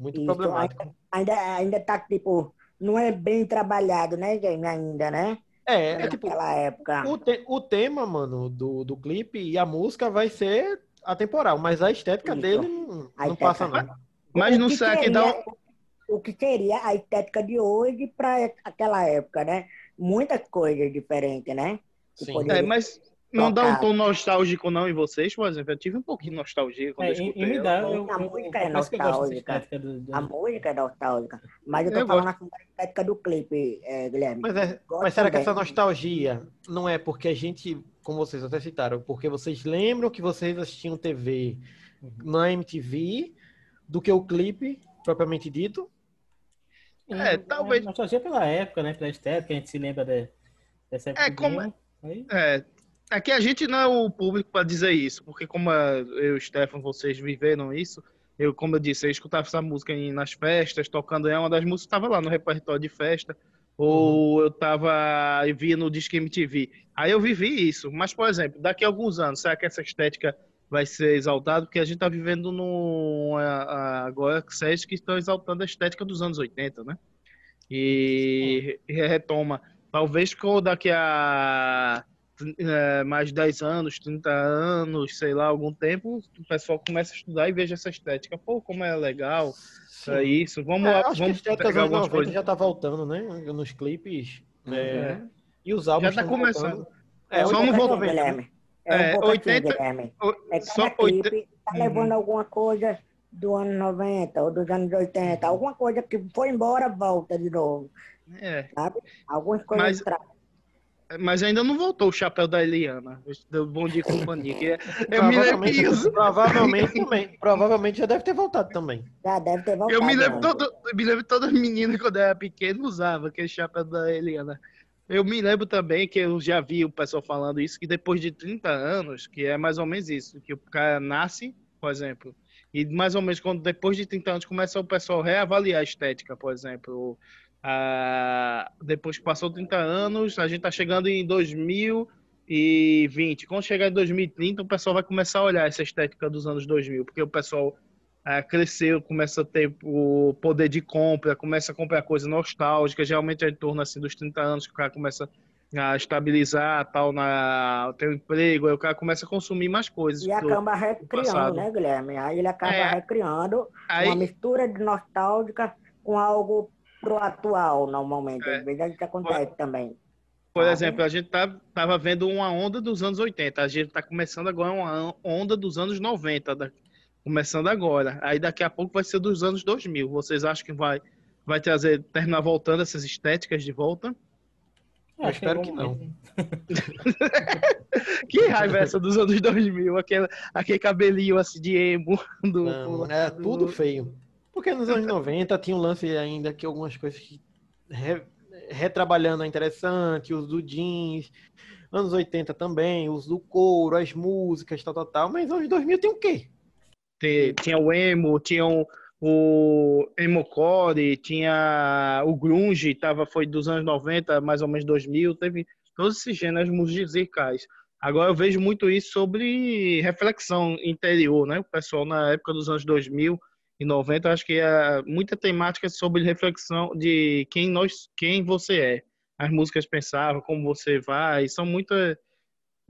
muito Isso, problemático. Ainda, ainda tá, tipo, não é bem trabalhado, né, gente, ainda, né? É, é tipo, Naquela época. O, te- o tema, mano, do, do clipe e a música vai ser atemporal, mas a estética Isso. dele não, A não estética. passa, não. Mas não sei que dá um- O que seria a estética de hoje para aquela época, né? Muitas coisas diferentes, né? Sim. poderia- É, mas Não dá um tom nostálgico, não, em vocês, por exemplo. Eu tive um pouquinho de nostalgia quando É, eu escutei. me dá, eu, A eu, música eu, é eu gosto dessa nostálgica. do, do- A música é nostálgica. Mas eu tô Eu falando assim da estética do clipe, é, Guilherme. Mas, é- Gosto mas será que essa nostalgia não é porque a gente, como vocês até citaram, porque vocês lembram que vocês assistiam TV na MTV do que o clipe propriamente dito? É, talvez. Nostalgia pela época, né? Pela estética, a gente se lembra de, dessa época. É, como- Aí, É, é que a gente não é o público para dizer isso, porque como é, eu e o Stefan, vocês viveram isso, eu, como eu disse, eu escutava essa música nas festas, tocando, é uma das músicas que estava lá no repertório de festa, ou eu tava e via no Disque MTV. Aí eu vivi isso, mas, por exemplo, daqui a alguns anos, será que essa estética vai ser exaltada? Porque a gente tá vivendo no, agora séries que estão exaltando a estética dos anos 80, né? E, e retoma. Talvez daqui a é, mais 10 anos, 30 anos, sei lá, algum tempo, o pessoal começa a estudar e veja essa estética. Pô, como é legal é isso. Vamos, É, acho que a vamos estética dos pegar anos algumas 90 coisas. já tá voltando, né? Nos clipes. é, É. E os álbuns Já tá começando. voltando. É, Só não anos vou- 90? Guilherme. É um É, pouco 80 assim, Guilherme. o- É só cada 80 clipe tá Uhum. levando alguma coisa do ano 90 ou dos anos 80. Alguma coisa que foi embora, volta de novo, É, sabe? Algumas coisas Mas- tra- mas ainda não voltou o chapéu da Eliana. Do Bom Dia e Companhia. Que é- eu me lembro Provavelmente, disso. provavelmente também. Provavelmente já deve ter voltado também. já deve ter voltado. Eu me lembro, todo, eu me lembro toda menina quando era pequena usava aquele chapéu da Eliana. Eu me lembro também que eu já vi o pessoal falando isso, que depois de 30 anos, que é mais ou menos isso, que o cara nasce, por exemplo, e mais ou menos quando depois de 30 anos começa o pessoal reavaliar a estética, por exemplo. Ah, depois que passou 30 anos, a gente tá chegando em 2020. Quando chegar em 2030, o pessoal vai começar a olhar essa estética dos anos 2000, porque o pessoal ah, cresceu, começa a ter o poder de compra, começa a comprar coisa nostálgica, geralmente é em torno assim dos 30 anos que o cara começa a estabilizar, tal, na ter um emprego, aí o cara começa a consumir mais coisas. E acaba recriando, né, Guilherme? Aí ele acaba É. recriando Aí- uma mistura de nostálgica com algo pro atual, normalmente. É. Às vezes acontece também. Por exemplo, a gente tá, tava vendo uma onda dos anos 80, a gente tá começando agora uma onda dos anos 90, da- começando agora. Aí daqui a pouco vai ser dos anos 2000. Vocês acham que vai, vai trazer, terminar voltando essas estéticas de volta? Eu espero é que bom não. mesmo. Que raiva é essa dos anos 2000? Aquele, aquele cabelinho assim de emo. Do, Não, é tudo feio. Porque nos anos 90 tinha um lance ainda que algumas coisas que re- retrabalhando é interessante, os do jeans, anos 80 também, os do couro, as músicas, tal, tal, tal, mas anos 2000 tem o quê? Tinha o emo, tinha o, o emocore, tinha o grunge, tava, foi dos anos 90, mais ou menos 2000, teve todos esses gêneros musicais. Agora eu vejo muito isso sobre reflexão interior, né? O pessoal na época dos anos 2000 e 90, eu acho que é muita temática sobre reflexão de quem nós, quem você é. As músicas pensavam, como você vai, são muitas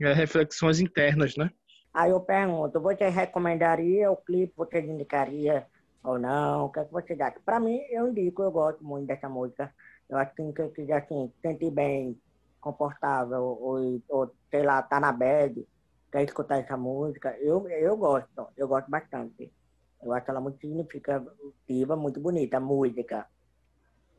é, reflexões internas, né? Aí eu pergunto, você recomendaria o clipe, você indicaria ou não? O que, é que você acha? Pra mim, eu indico, eu gosto muito dessa música. Eu acho que quem quiser assim, se sentir bem, confortável, ou, ou sei lá, tá na bad, quer escutar essa música, eu, eu gosto, eu gosto bastante. Eu acho ela muito significativa, muito bonita, a música.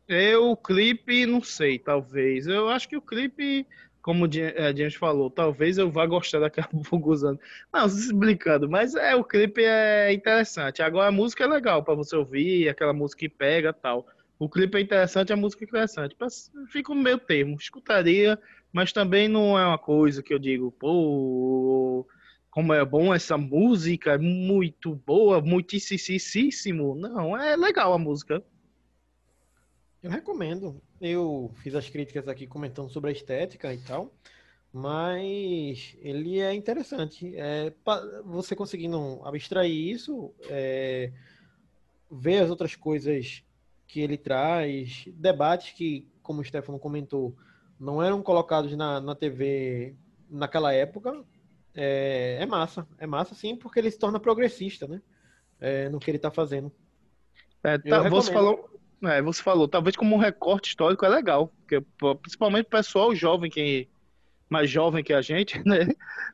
Eu, o clipe, não sei, talvez. Eu acho que o clipe, como o Di- eh, falou, talvez eu vá gostar daquela pouco usando. Não, se brincando, mas é, o clipe é interessante. Agora a música é legal pra você ouvir, aquela música que pega tal. O clipe é interessante, a música é interessante. Fica no meio termo, escutaria, mas também não é uma coisa que eu digo, pô, como é bom essa música, muito boa, muitíssimo. Não, é legal a música. Eu recomendo. Eu fiz as críticas aqui comentando sobre a estética e tal, mas ele é interessante. É, você conseguindo abstrair isso, é, ver as outras coisas que ele traz, debates que, como o Stefano comentou, não eram colocados na, na TV naquela época, é, é massa. É massa, sim, porque ele se torna progressista, né? É, no que ele está fazendo. É, tá, você falou, é, você falou, talvez como um recorte histórico é legal, porque principalmente o pessoal jovem que mais jovem que a gente, né?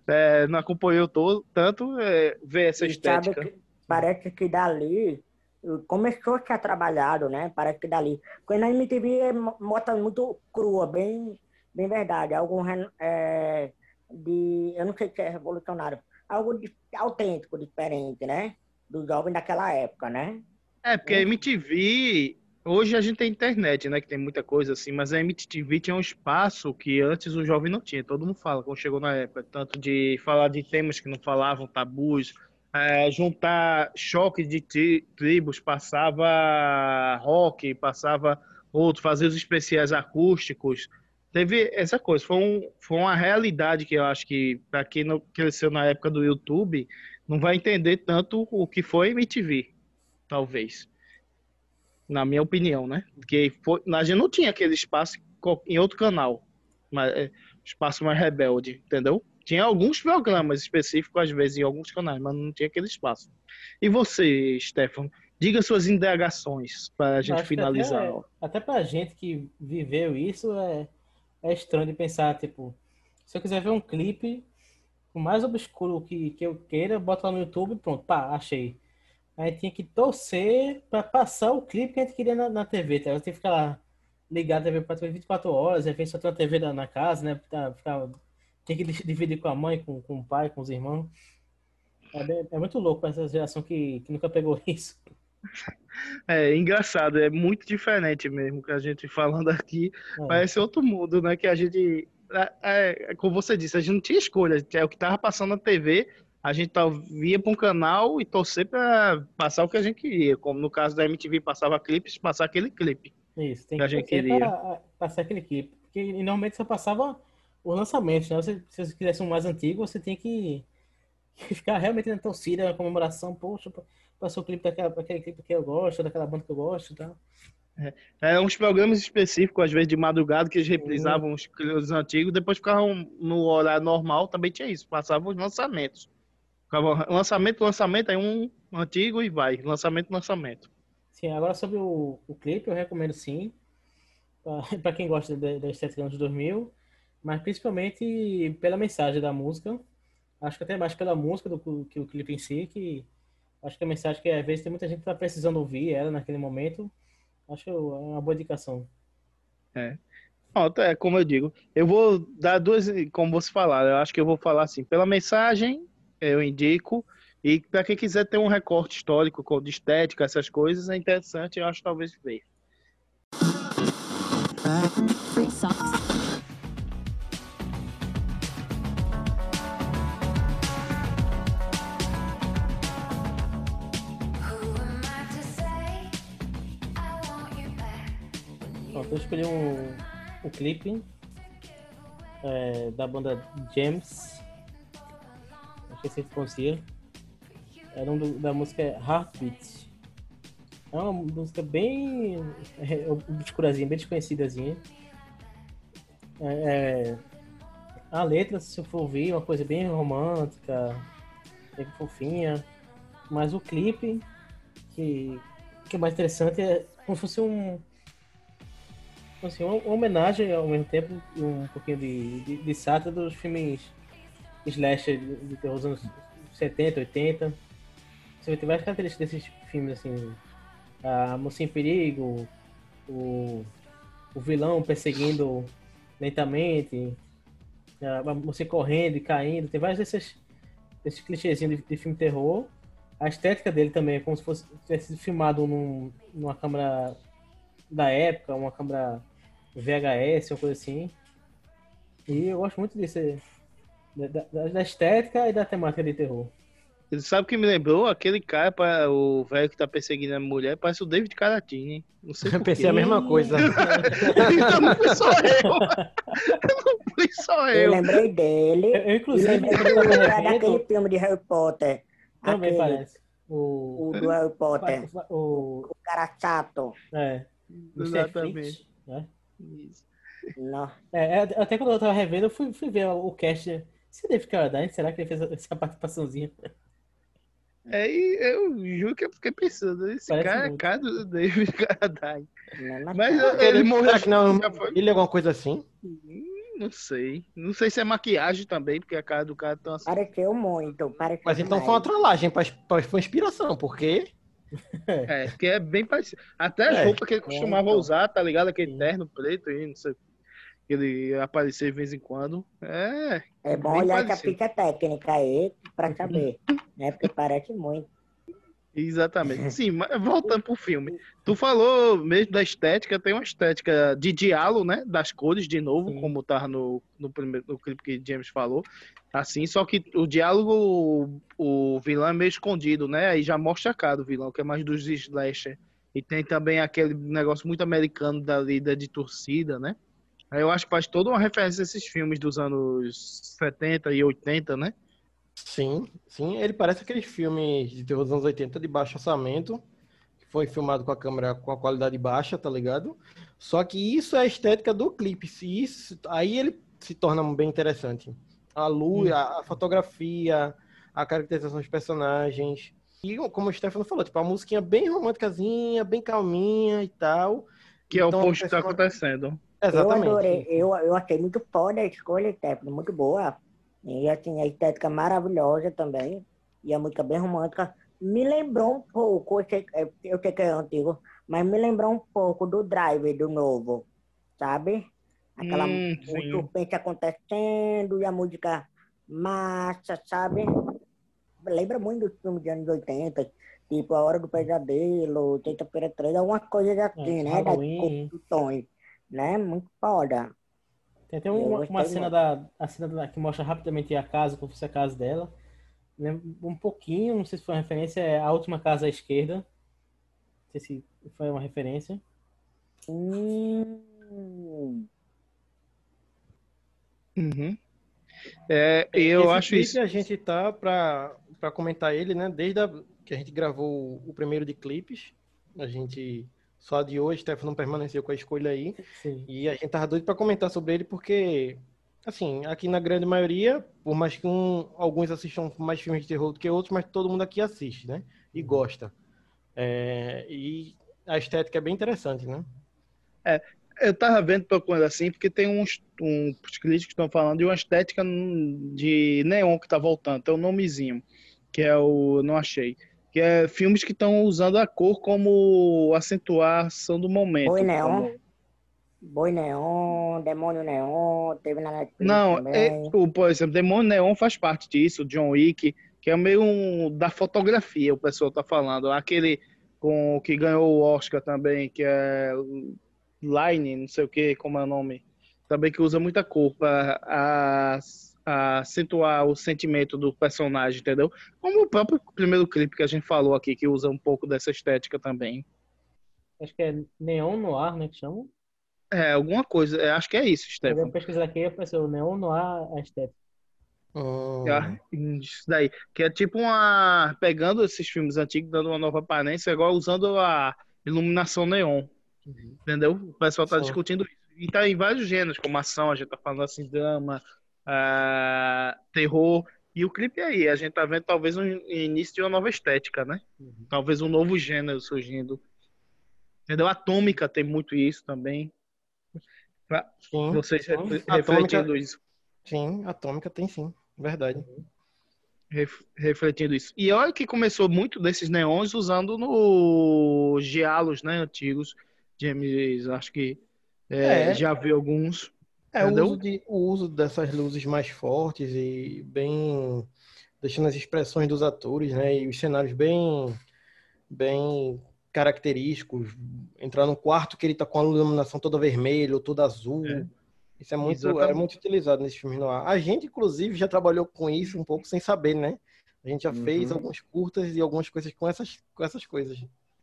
É, não acompanhou todo, tanto é, ver essa E sabe estética. que parece que dali começou a ser trabalhado, né? Parece que dali. Porque na MTV é mo- mostra muito crua, bem, bem verdade. Ren- é, de. Eu não sei se é revolucionário. Algo de, autêntico, diferente, né? Do jovem daquela época, né? É, porque a MTV, hoje a gente tem internet, né, que tem muita coisa assim, mas a MTV tinha um espaço que antes o jovem não tinha, todo mundo fala, quando chegou na época, tanto de falar de temas que não falavam, tabus, é, juntar choque de tri- tribos, passava rock, passava outro, fazer os especiais acústicos, teve essa coisa, foi, um, foi uma realidade que eu acho que, para quem não cresceu na época do YouTube, não vai entender tanto o que foi MTV talvez. Na minha opinião, né? Porque foi, a gente não tinha aquele espaço em outro canal, mas, é, espaço mais rebelde, entendeu? Tinha alguns programas específicos, às vezes, em alguns canais, mas não tinha aquele espaço. E você, Stefano, diga suas indagações para a gente finalizar. Até, até pra gente que viveu isso, é, é estranho de pensar, tipo, se eu quiser ver um clipe, o mais obscuro que, que eu queira, bota lá no YouTube pronto, pá, achei. Aí tinha que torcer pra passar o clipe que a gente queria na, na TV, tá? Eu tinha que ficar lá ligado a TV pra TV 24 horas, às vezes só tem uma TV na, na casa, né? Tá, ficar, tem que dividir com a mãe, com, com o pai, com os irmãos. É, é muito louco pra essa geração que, que nunca pegou isso. É engraçado, é muito diferente mesmo que a gente falando aqui. É. Parece outro mundo, né? Que a gente. É, é, como você disse, a gente não tinha escolha. É o que tava passando na TV, a gente tá, via para um canal e torcer para passar o que a gente queria. Como no caso da MTV, passava clipes, passar aquele clipe. Isso, tem que a que gente torcer queria. pra, a- passar aquele clipe. Porque e normalmente só passava os lançamentos, né? Você- se você quisesse um mais antigo, você tinha que, que ficar realmente na torcida, na comemoração. Poxa, passou o clipe daquela, daquele clipe que eu gosto, daquela banda que eu gosto e tal. É, uns programas específicos, às vezes de madrugada, que eles reprisavam os, os antigos, depois ficavam no horário normal, também tinha isso, passavam os lançamentos. Ficava lançamento, lançamento, aí um antigo e vai, lançamento, lançamento. Sim, agora sobre o, o clipe, eu recomendo sim. Para quem gosta da, estética anos 2000, mas principalmente pela mensagem da música. Acho que até mais pela música do que o clipe em si, que acho que a mensagem que às vezes tem muita gente que tá precisando ouvir ela naquele momento. Acho que é uma boa indicação. É. Pronto, é como eu digo. Eu vou dar duas, como você falar, eu acho que eu vou falar assim, pela mensagem, eu indico, e para quem quiser ter um recorte histórico de estética, essas coisas, é interessante, eu acho talvez ver. Eu escolhi um, um clipe é, da banda James. Acho que você conhecia. É do- da música Heartbeat. É uma música bem é, obscurazinha, bem desconhecidazinha. É, é, a letra, se for ouvir, é uma coisa bem romântica, bem fofinha. Mas o clipe, que, que é mais interessante, é como se fosse um, assim, uma, uma homenagem ao mesmo tempo um pouquinho de, de, de sátira dos filmes slasher de, de terror dos anos 70, 80. Você ter várias características desses filmes, assim, a Mocinha em Perigo, o, o vilão perseguindo lentamente, a mocinha correndo e caindo, tem vários desses, desses clichêzinhos de, de filme terror. A estética dele também é como se fosse tivesse sido filmado num, numa câmera da época, uma câmera VHS, uma coisa assim. E eu gosto muito disso, da, da- da estética e da temática de terror. Ele sabe o que me lembrou? Aquele cara, o velho que tá perseguindo a mulher, parece o David Caratini. Não sei Eu pensei quê. a mesma coisa. então não fui só eu. não fui só Eu eu. lembrei dele. Eu, eu, inclusive, lembrei eu do, daquele filme de Harry Potter. também Aquele, parece. O, O do Harry Potter. o, O cara chato. é. Exatamente. Né? Isso. Não. É, é, até quando eu tava revendo, eu fui, fui ver o cast. Se Dave Carradine, será que ele fez essa participaçãozinha? É, e eu juro que eu fiquei pensando, esse Parece cara é muito. cara do David não Mas tá. ele morreu. Será que não ele é alguma coisa assim? não sei. Não sei se é maquiagem também, porque a cara do cara tá assim. Pareceu muito, pareceu Mas então demais. foi uma trollagem, pra, pra, foi inspiração, porque. É, porque é bem parecido. Até as É. roupas que ele costumava então. usar, tá ligado? Aquele terno preto aí, não sei. Que ele aparecia de vez em quando. É. É bom olhar que a parecido. ficha técnica aí pra saber, né? Porque parece muito. Exatamente. Sim, mas voltando pro filme. Tu falou mesmo da estética, tem uma estética de diálogo, né? Das cores, de novo, Sim. como tava no, no primeiro no clipe que James falou. Assim, só que o diálogo, o, o vilão é meio escondido, né? Aí já mostra a cara do vilão, que é mais dos slasher. E tem também aquele negócio muito americano da lida de torcida, né? Aí eu acho que faz toda uma referência a esses filmes dos anos 70 e 80, né? Sim, sim. Ele parece aqueles filmes de terror dos anos 80 de baixo orçamento, que foi filmado com a câmera com a qualidade baixa, tá ligado? Só que isso é a estética do clipe. Se isso, aí ele se torna bem interessante. A luz, a, a fotografia, a caracterização dos personagens. E como o Stefano falou, tipo, a musiquinha bem românticazinha, bem calminha e tal. Que é o Então, posto que tá acontecendo. Eu Exatamente. adorei, eu, eu achei muito foda a escolha, técnica, muito boa. E assim, a estética maravilhosa também. E a música bem romântica. Me lembrou um pouco, eu sei, é, eu sei que é antigo, mas me lembrou um pouco do Drive do novo, sabe? Aquela Hum, suspense acontecendo e a música massa, sabe? Lembra muito dos filmes de anos 80, tipo A Hora do Pesadelo, Sexta-feira 3, algumas coisas assim, É, né? Das construções, né? Muito foda. Tem até Eu uma, uma cena da a cena da, que mostra rapidamente a casa, como se fosse a casa dela. Lembra Um pouquinho, não sei se foi uma referência, é a última casa à esquerda. Não sei se foi uma referência. Hum, Uhum. É, eu Esse acho isso. a gente tá pra, pra comentar ele, né? Desde a, que a gente gravou o primeiro de clipes. A gente só de hoje, Stefano permaneceu com a escolha aí. Sim. E a gente tava doido pra comentar sobre ele porque, assim, aqui na grande maioria, por mais que um, alguns assistam mais filmes de terror do que outros, mas todo mundo aqui assiste, né? E gosta. É, e a estética é bem interessante, né? Eu tava vendo procurando assim, porque tem uns, uns críticos que estão falando de uma estética de neon que tá voltando. Tem um nomezinho, que é o. Não achei. Que é filmes que estão usando a cor como acentuação do momento. Boi Neon. como- Boi Neon, Demônio Neon, teve na Netflix Não, é, o, por exemplo, Demônio Neon faz parte disso, John Wick, que é meio um, da fotografia, o pessoal tá falando. Aquele com que ganhou o Oscar também, que é Line, não sei o que, como é o nome. Também que usa muita cor para acentuar o sentimento do personagem, entendeu? Como o próprio primeiro clipe que a gente falou aqui, que usa um pouco dessa estética também. Acho que é Neon Noir, né, que chamam. É, alguma coisa, é, acho que é isso, Mas Stefano. eu pesquisar aqui, apareceu Neon Noir a estética. Hum, Ah, Isso daí. Que é tipo uma. Pegando esses filmes antigos, dando uma nova aparência, igual usando a iluminação neon. Entendeu? O pessoal tá Sim. discutindo isso. E tá em vários gêneros, como ação, a gente tá falando assim, drama, ah, terror. E o clipe aí, a gente tá vendo talvez um início de uma nova estética, né? Talvez um novo gênero surgindo. Entendeu? Atômica tem muito isso também. Pra sim, vocês sim. refle- Atômica, refletindo isso. sim, Atômica tem sim, verdade. ref- refletindo isso. E olha que começou muito desses neons usando nos giallos, né, antigos. James, acho que é, É. já viu alguns. É, o uso, de, o uso dessas luzes mais fortes e bem deixando as expressões dos atores, né, e os cenários bem bem característicos. Entrar num quarto que ele tá com a iluminação toda vermelha ou toda azul. É. Isso é muito, Exatamente. é muito utilizado nesses filmes no ar. A gente, inclusive, já trabalhou com isso um pouco sem saber, né? A gente já fez Uhum. alguns curtas e algumas coisas com essas, com essas coisas.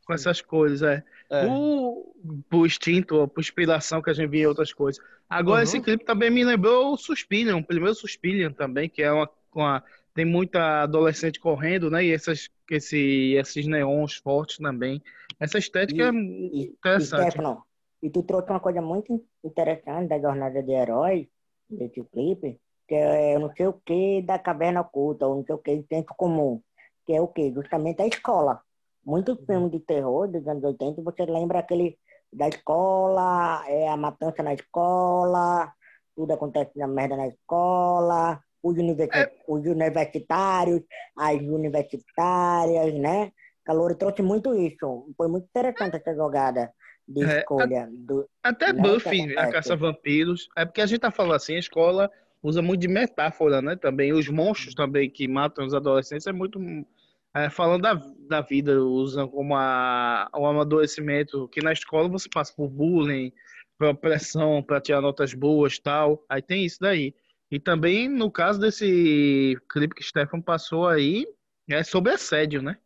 Com essas cores, é. É. Por, por instinto, ou por inspiração que a gente via em outras coisas. Agora, Uhum. esse clipe também me lembrou o Suspirion, o primeiro Suspirion também, que é uma, uma- tem muita adolescente correndo, né? E essas, esse, esses neons fortes também. Essa estética é E, e interessante. Stefano, e tu trouxe uma coisa muito interessante da jornada de herói, desse clipe, que é não sei o que da caverna oculta, ou não sei o que, tempo comum, que é o que? Justamente a escola. Muitos filmes de terror dos anos 80, você lembra aquele da escola, é a matança na escola, tudo acontece na merda na escola, os, universi- É. os universitários, as universitárias, né? Calor trouxe muito isso. Foi muito interessante essa jogada de É, escolha. Do, Até Né, Buffy, a caça a vampiros. É porque a gente tá falando assim, a escola usa muito de metáfora, né? Também os monstros também que matam os adolescentes é muito é, falando da, da vida, usam como a, o amadurecimento, que na escola você passa por bullying, por pressão para tirar notas boas tal. Aí tem isso daí. E também no caso desse clipe que Stefan passou aí, é sobre assédio, né?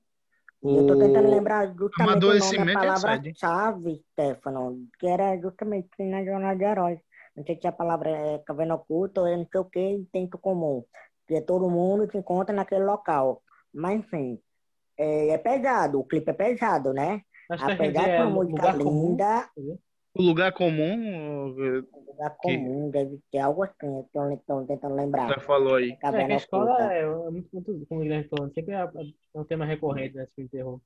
Eu tô tentando O- lembrar justamente o nome, amadurecimento a e assédio. palavra-chave, Stefano, que era justamente na Jornada de Heróis. Não sei se a palavra é caverna oculta ou é não sei o que, intento comum. Que todo mundo se encontra naquele local. Mas, enfim, é, é pesado, o clipe é pesado, né? Acho que a Apesar de é uma música lugar comum. linda, O lugar comum, lugar Que- comum, deve ter algo assim, estou tentando lembrar. já falou aí. É, que a escola oculta. é, é muito, muito, como o Guilherme falou, sempre é, é um tema recorrente nesse filme de terror.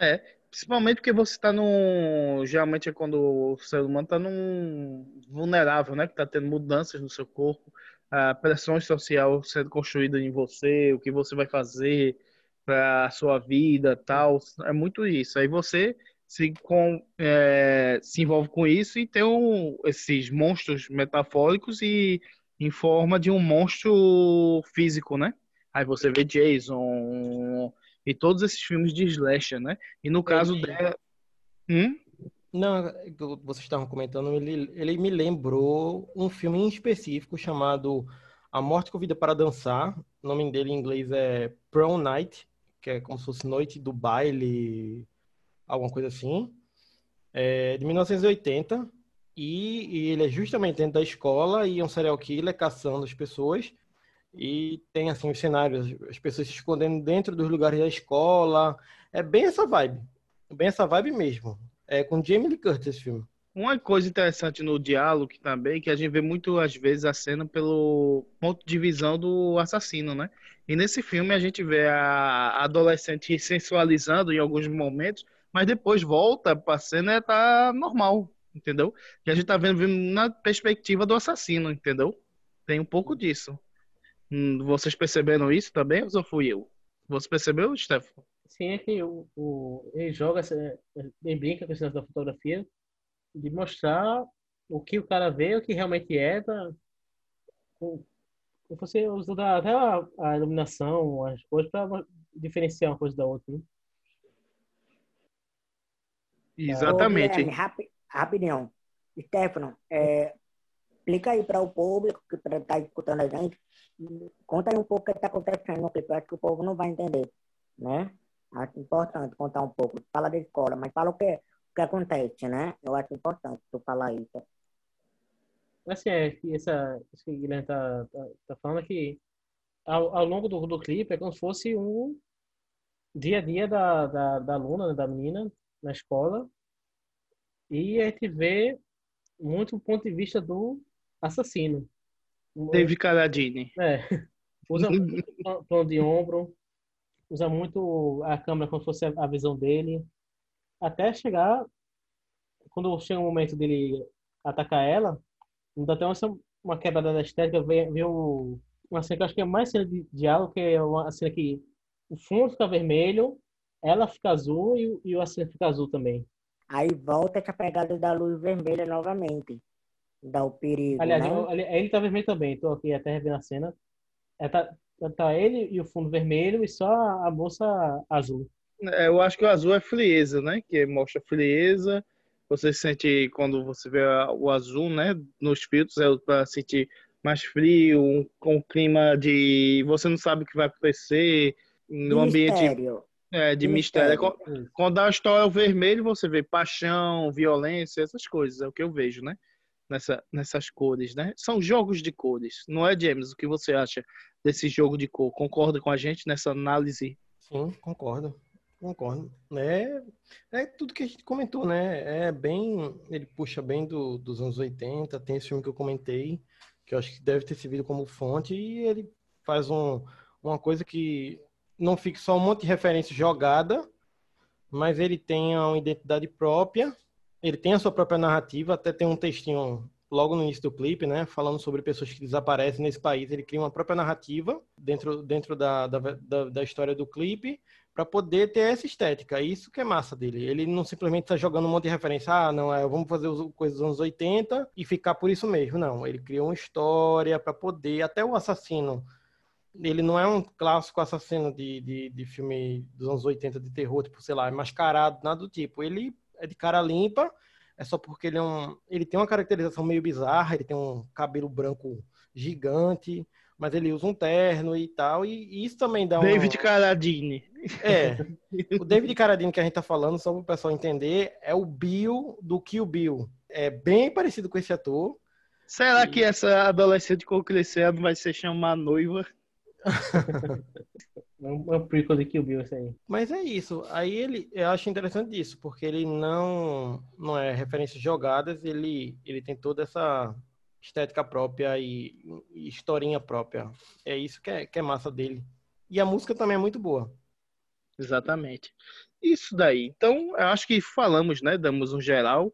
É, principalmente porque você está num. Geralmente é quando o ser humano está num vulnerável, né? Que está tendo mudanças no seu corpo, a pressão social sendo construída em você, o que você vai fazer para a sua vida, tal. É muito isso. Aí você se, com, é, se envolve com isso e tem um, esses monstros metafóricos e em forma de um monstro físico, né? Aí você vê Jason e todos esses filmes de slasher, né? E no caso dela. Hum? Não, é vocês estavam comentando, ele, ele me lembrou um filme em específico chamado A Morte Convida para Dançar. O nome dele em inglês é Prom Night, que é como se fosse Noite do Baile, alguma coisa assim. É de 1980. E, e ele é justamente dentro da escola e é um serial killer caçando as pessoas. E tem assim os cenários, as pessoas se escondendo dentro dos lugares da escola. É bem essa vibe. Bem essa vibe mesmo. É com Jamie Lee Curtis esse filme. Uma coisa interessante no diálogo também, que a gente vê muito às vezes a cena pelo ponto de visão do assassino, né? E nesse filme a gente vê a adolescente sensualizando em alguns momentos, mas depois volta pra cena e tá normal, entendeu? E a gente tá vendo, vendo na perspectiva do assassino, entendeu? Tem um pouco disso. Hum, Vocês perceberam isso também ou só fui eu? Você percebeu, Stefan? Sim, é que o, o, ele joga, ele brinca com esse lance da fotografia, de mostrar o que o cara vê, o que realmente é, pra, você usando até a, a iluminação, as coisas, para diferenciar uma coisa da outra. Né? Exatamente. Guilherme, rapi- rapidinho. Stefano, é, explica aí para o público que está escutando a gente, conta aí um pouco o que está acontecendo no clipe, eu acho que o povo não vai entender, né? Acho importante contar um pouco. Fala da escola, mas fala o que, o que acontece, né? Eu acho importante tu falar isso. Assim, é que essa, isso que o Guilherme tá, tá, tá falando é que ao, ao longo do, do clipe é como se fosse um dia a dia da, da, da aluna, né, da menina, na escola. E a gente vê muito o ponto de vista do assassino. David Carradine. É, usa plano de ombro, usa muito a câmera como se fosse a a visão dele, até chegar, quando chega o momento dele atacar ela, dá até uma, uma quebrada da estética, vê, vê o, uma cena que eu acho que é mais cena de diálogo, que é uma cena que o fundo fica vermelho, ela fica azul e, o- e o assento fica azul também. Aí volta essa pegada da luz vermelha novamente. Dá o perigo, Aliás, né? ali- ele tá vermelho também, tô aqui até revendo a cena. É, tá, tá ele e o fundo vermelho e só a moça azul. É, eu acho que o azul é frieza, né? Que mostra frieza. Você sente quando você vê o azul, né? Nos filtros é para sentir mais frio, um, com um clima de você não sabe o que vai acontecer no De ambiente mistério. é, de mistério. mistério. Quando- Quando a história é o vermelho, você vê paixão, violência, essas coisas. É o que eu vejo, né? Nessa, nessas cores, né? São jogos de cores. Não é, James? O que você acha desse jogo de cor? Concorda com a gente nessa análise? Sim, concordo. Concordo. É, é tudo que a gente comentou, né? É bem. Ele puxa bem do, dos anos 80, tem esse filme que eu comentei, que eu acho que deve ter servido como fonte, e ele faz um, uma coisa que não fica só um monte de referência jogada, mas ele tem uma identidade própria, ele tem a sua própria narrativa, até tem um textinho logo no início do clipe, né, falando sobre pessoas que desaparecem nesse país. Ele cria uma própria narrativa dentro, dentro da, da, da, da história do clipe para poder ter essa estética. Isso que é massa dele. Ele não simplesmente está jogando um monte de referência. Ah, não, é, vamos fazer coisas dos anos 80 e ficar por isso mesmo. Não, ele cria uma história para poder. Até o assassino. Ele não é um clássico assassino de, de, de filme dos anos 80 de terror, tipo, sei lá, mascarado, nada do tipo. Ele é de cara limpa, é só porque ele é um. Ele tem uma caracterização meio bizarra, ele tem um cabelo branco gigante, mas ele usa um terno e tal, e, e isso também dá um. David Carradine. É. O David Carradine que a gente tá falando, só para o pessoal entender, é o Bill do Kill Bill. É bem parecido com esse ator. Será e... que essa adolescente quando crescer vai ser chamar noiva? É um é prequel de Kill Bill, isso aí. Mas é isso. Aí ele, eu acho interessante isso, porque ele não, não é referências jogadas, ele, ele tem toda essa estética própria e, e historinha própria. É isso que é, que é massa dele. E a música também é muito boa. Exatamente. Isso daí. Então, eu acho que falamos, né? Damos um geral.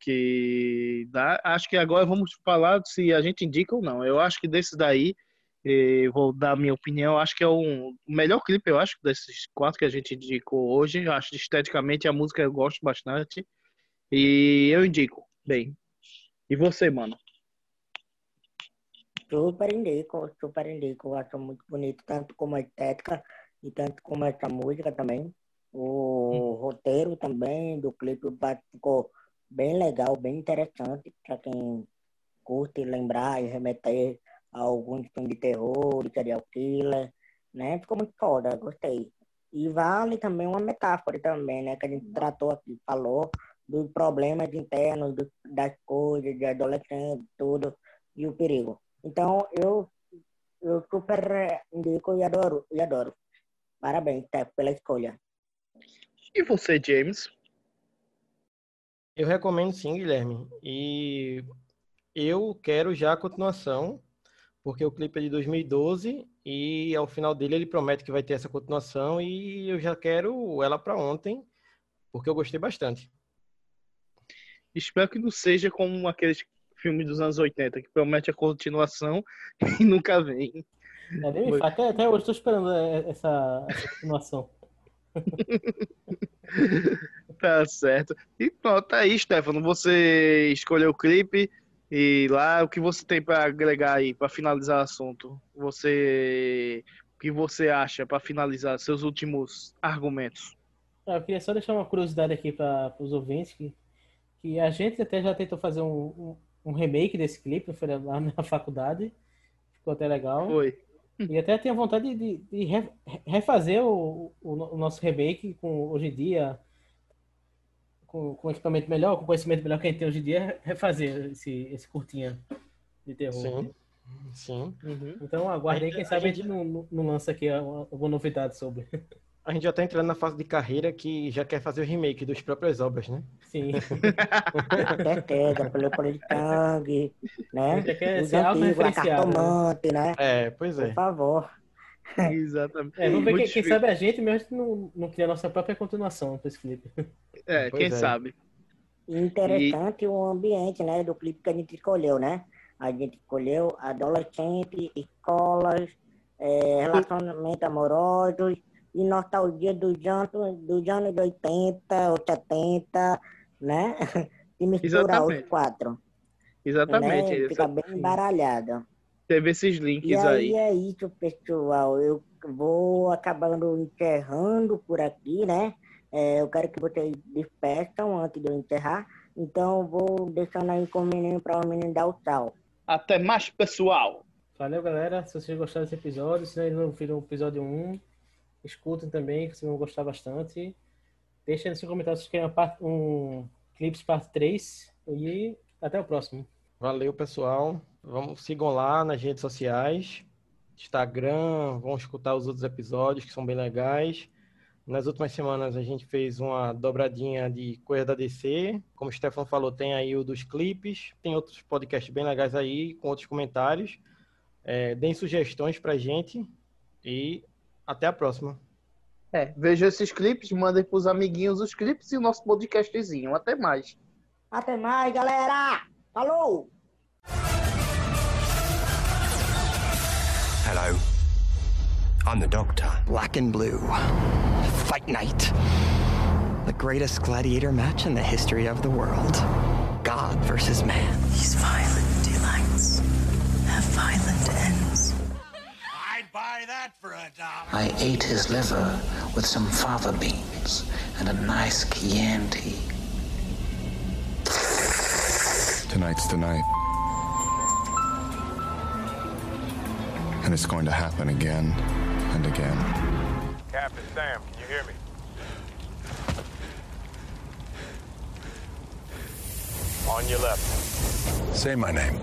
Que dá. Acho que agora vamos falar se a gente indica ou não. Eu acho que desses daí, vou dar minha opinião, acho que é um, o melhor clipe, eu acho, desses quatro que a gente indicou hoje. Eu acho que esteticamente a música eu gosto bastante. E eu indico. Bem. E você, mano? Super indico, super indico. Acho muito bonito, tanto como a estética e tanto como essa música também. O hum. roteiro também do clipe ficou bem legal, bem interessante para quem curte lembrar e remeter alguns filmes de terror, de serial killer, né? Ficou muito foda, gostei. E vale também uma metáfora também, né? Que a gente tratou aqui, falou dos problemas internos, do, das coisas, de adolescente, tudo, e o perigo. Então, eu, eu super indico e adoro, e adoro. Parabéns, Tef, pela escolha. E você, James? Eu recomendo sim, Guilherme. E eu quero já a continuação, porque o clipe é de 2012 e ao final dele ele promete que vai ter essa continuação e eu já quero ela para ontem, porque eu gostei bastante. Espero que não seja como aqueles filmes dos anos 80 que promete a continuação e nunca vem. É, até, até hoje estou esperando é, essa, essa continuação. tá certo. E pronto, tá aí, Stefano. Você escolheu o clipe e lá o que você tem para agregar aí para finalizar o assunto? Você o que você acha para finalizar seus últimos argumentos? Ah, eu queria só deixar uma curiosidade aqui para os ouvintes que, que a gente até já tentou fazer um, um, um remake desse clipe, foi lá na faculdade. Ficou até legal. Foi. E até tenho vontade de, de refazer o, o, o, nosso remake com hoje em dia, com, com equipamento melhor, com conhecimento melhor que a gente tem hoje em dia, refazer esse, esse curtinha de terror. Sim. Sim. Uhum. Então aguardem, quem sabe a gente não, não lança aqui alguma novidade sobre. A gente já tá entrando na fase de carreira que já quer fazer o remake das próprias obras, né? Sim. certeza, pelo Politang, né? Já quer ser autorreferenciado. né? É, pois é. Por favor. Exatamente. É, vamos ver quem, quem, sabe a gente mesmo não, não cria a nossa própria continuação para esse clipe. É, pois quem é. sabe. Interessante e... o ambiente, né, do clipe que a gente escolheu, né? A gente escolheu adolescente, escolas, é, relacionamentos amorosos, e nostalgia dos anos, dos anos 80 ou 70, né? E misturar Exatamente. os quatro. Exatamente. Né? Fica bem embaralhado. Teve esses links e aí. E é isso, pessoal. Eu vou acabando encerrando por aqui, né? É, eu quero que vocês despeçam antes de eu encerrar. Então, vou deixando aí com o menino para o menino dar o tchau. Até mais, pessoal. Valeu, galera. Se vocês gostaram desse episódio, se ainda não viram o episódio 1, escutem também, que vocês vão gostar bastante. Deixem nos comentários se querem um Clips Parte 3 e até o próximo. Valeu, pessoal. Vamos, sigam lá nas redes sociais, Instagram, vão escutar os outros episódios que são bem legais. Nas últimas semanas a gente fez uma dobradinha de coisa da DC. Como o Stefano falou, tem aí o dos clipes. Tem outros podcasts bem legais aí, com outros comentários. É, deem sugestões pra gente. E até a próxima. É, vejam esses clipes, mandem pros amiguinhos os clipes e o nosso podcastzinho. Até mais. Até mais, galera! Alô? Hello. I'm the Doctor. Black and Blue. Fight Night. The greatest gladiator match in the history of the world. God versus man. These violent delights have violent ends. I'd buy that for a dollar. I ate his liver with some fava beans and a nice Chianti. Tonight's the night. And it's going to happen again and again. Captain Sam, can you hear me? On your left. Say my name.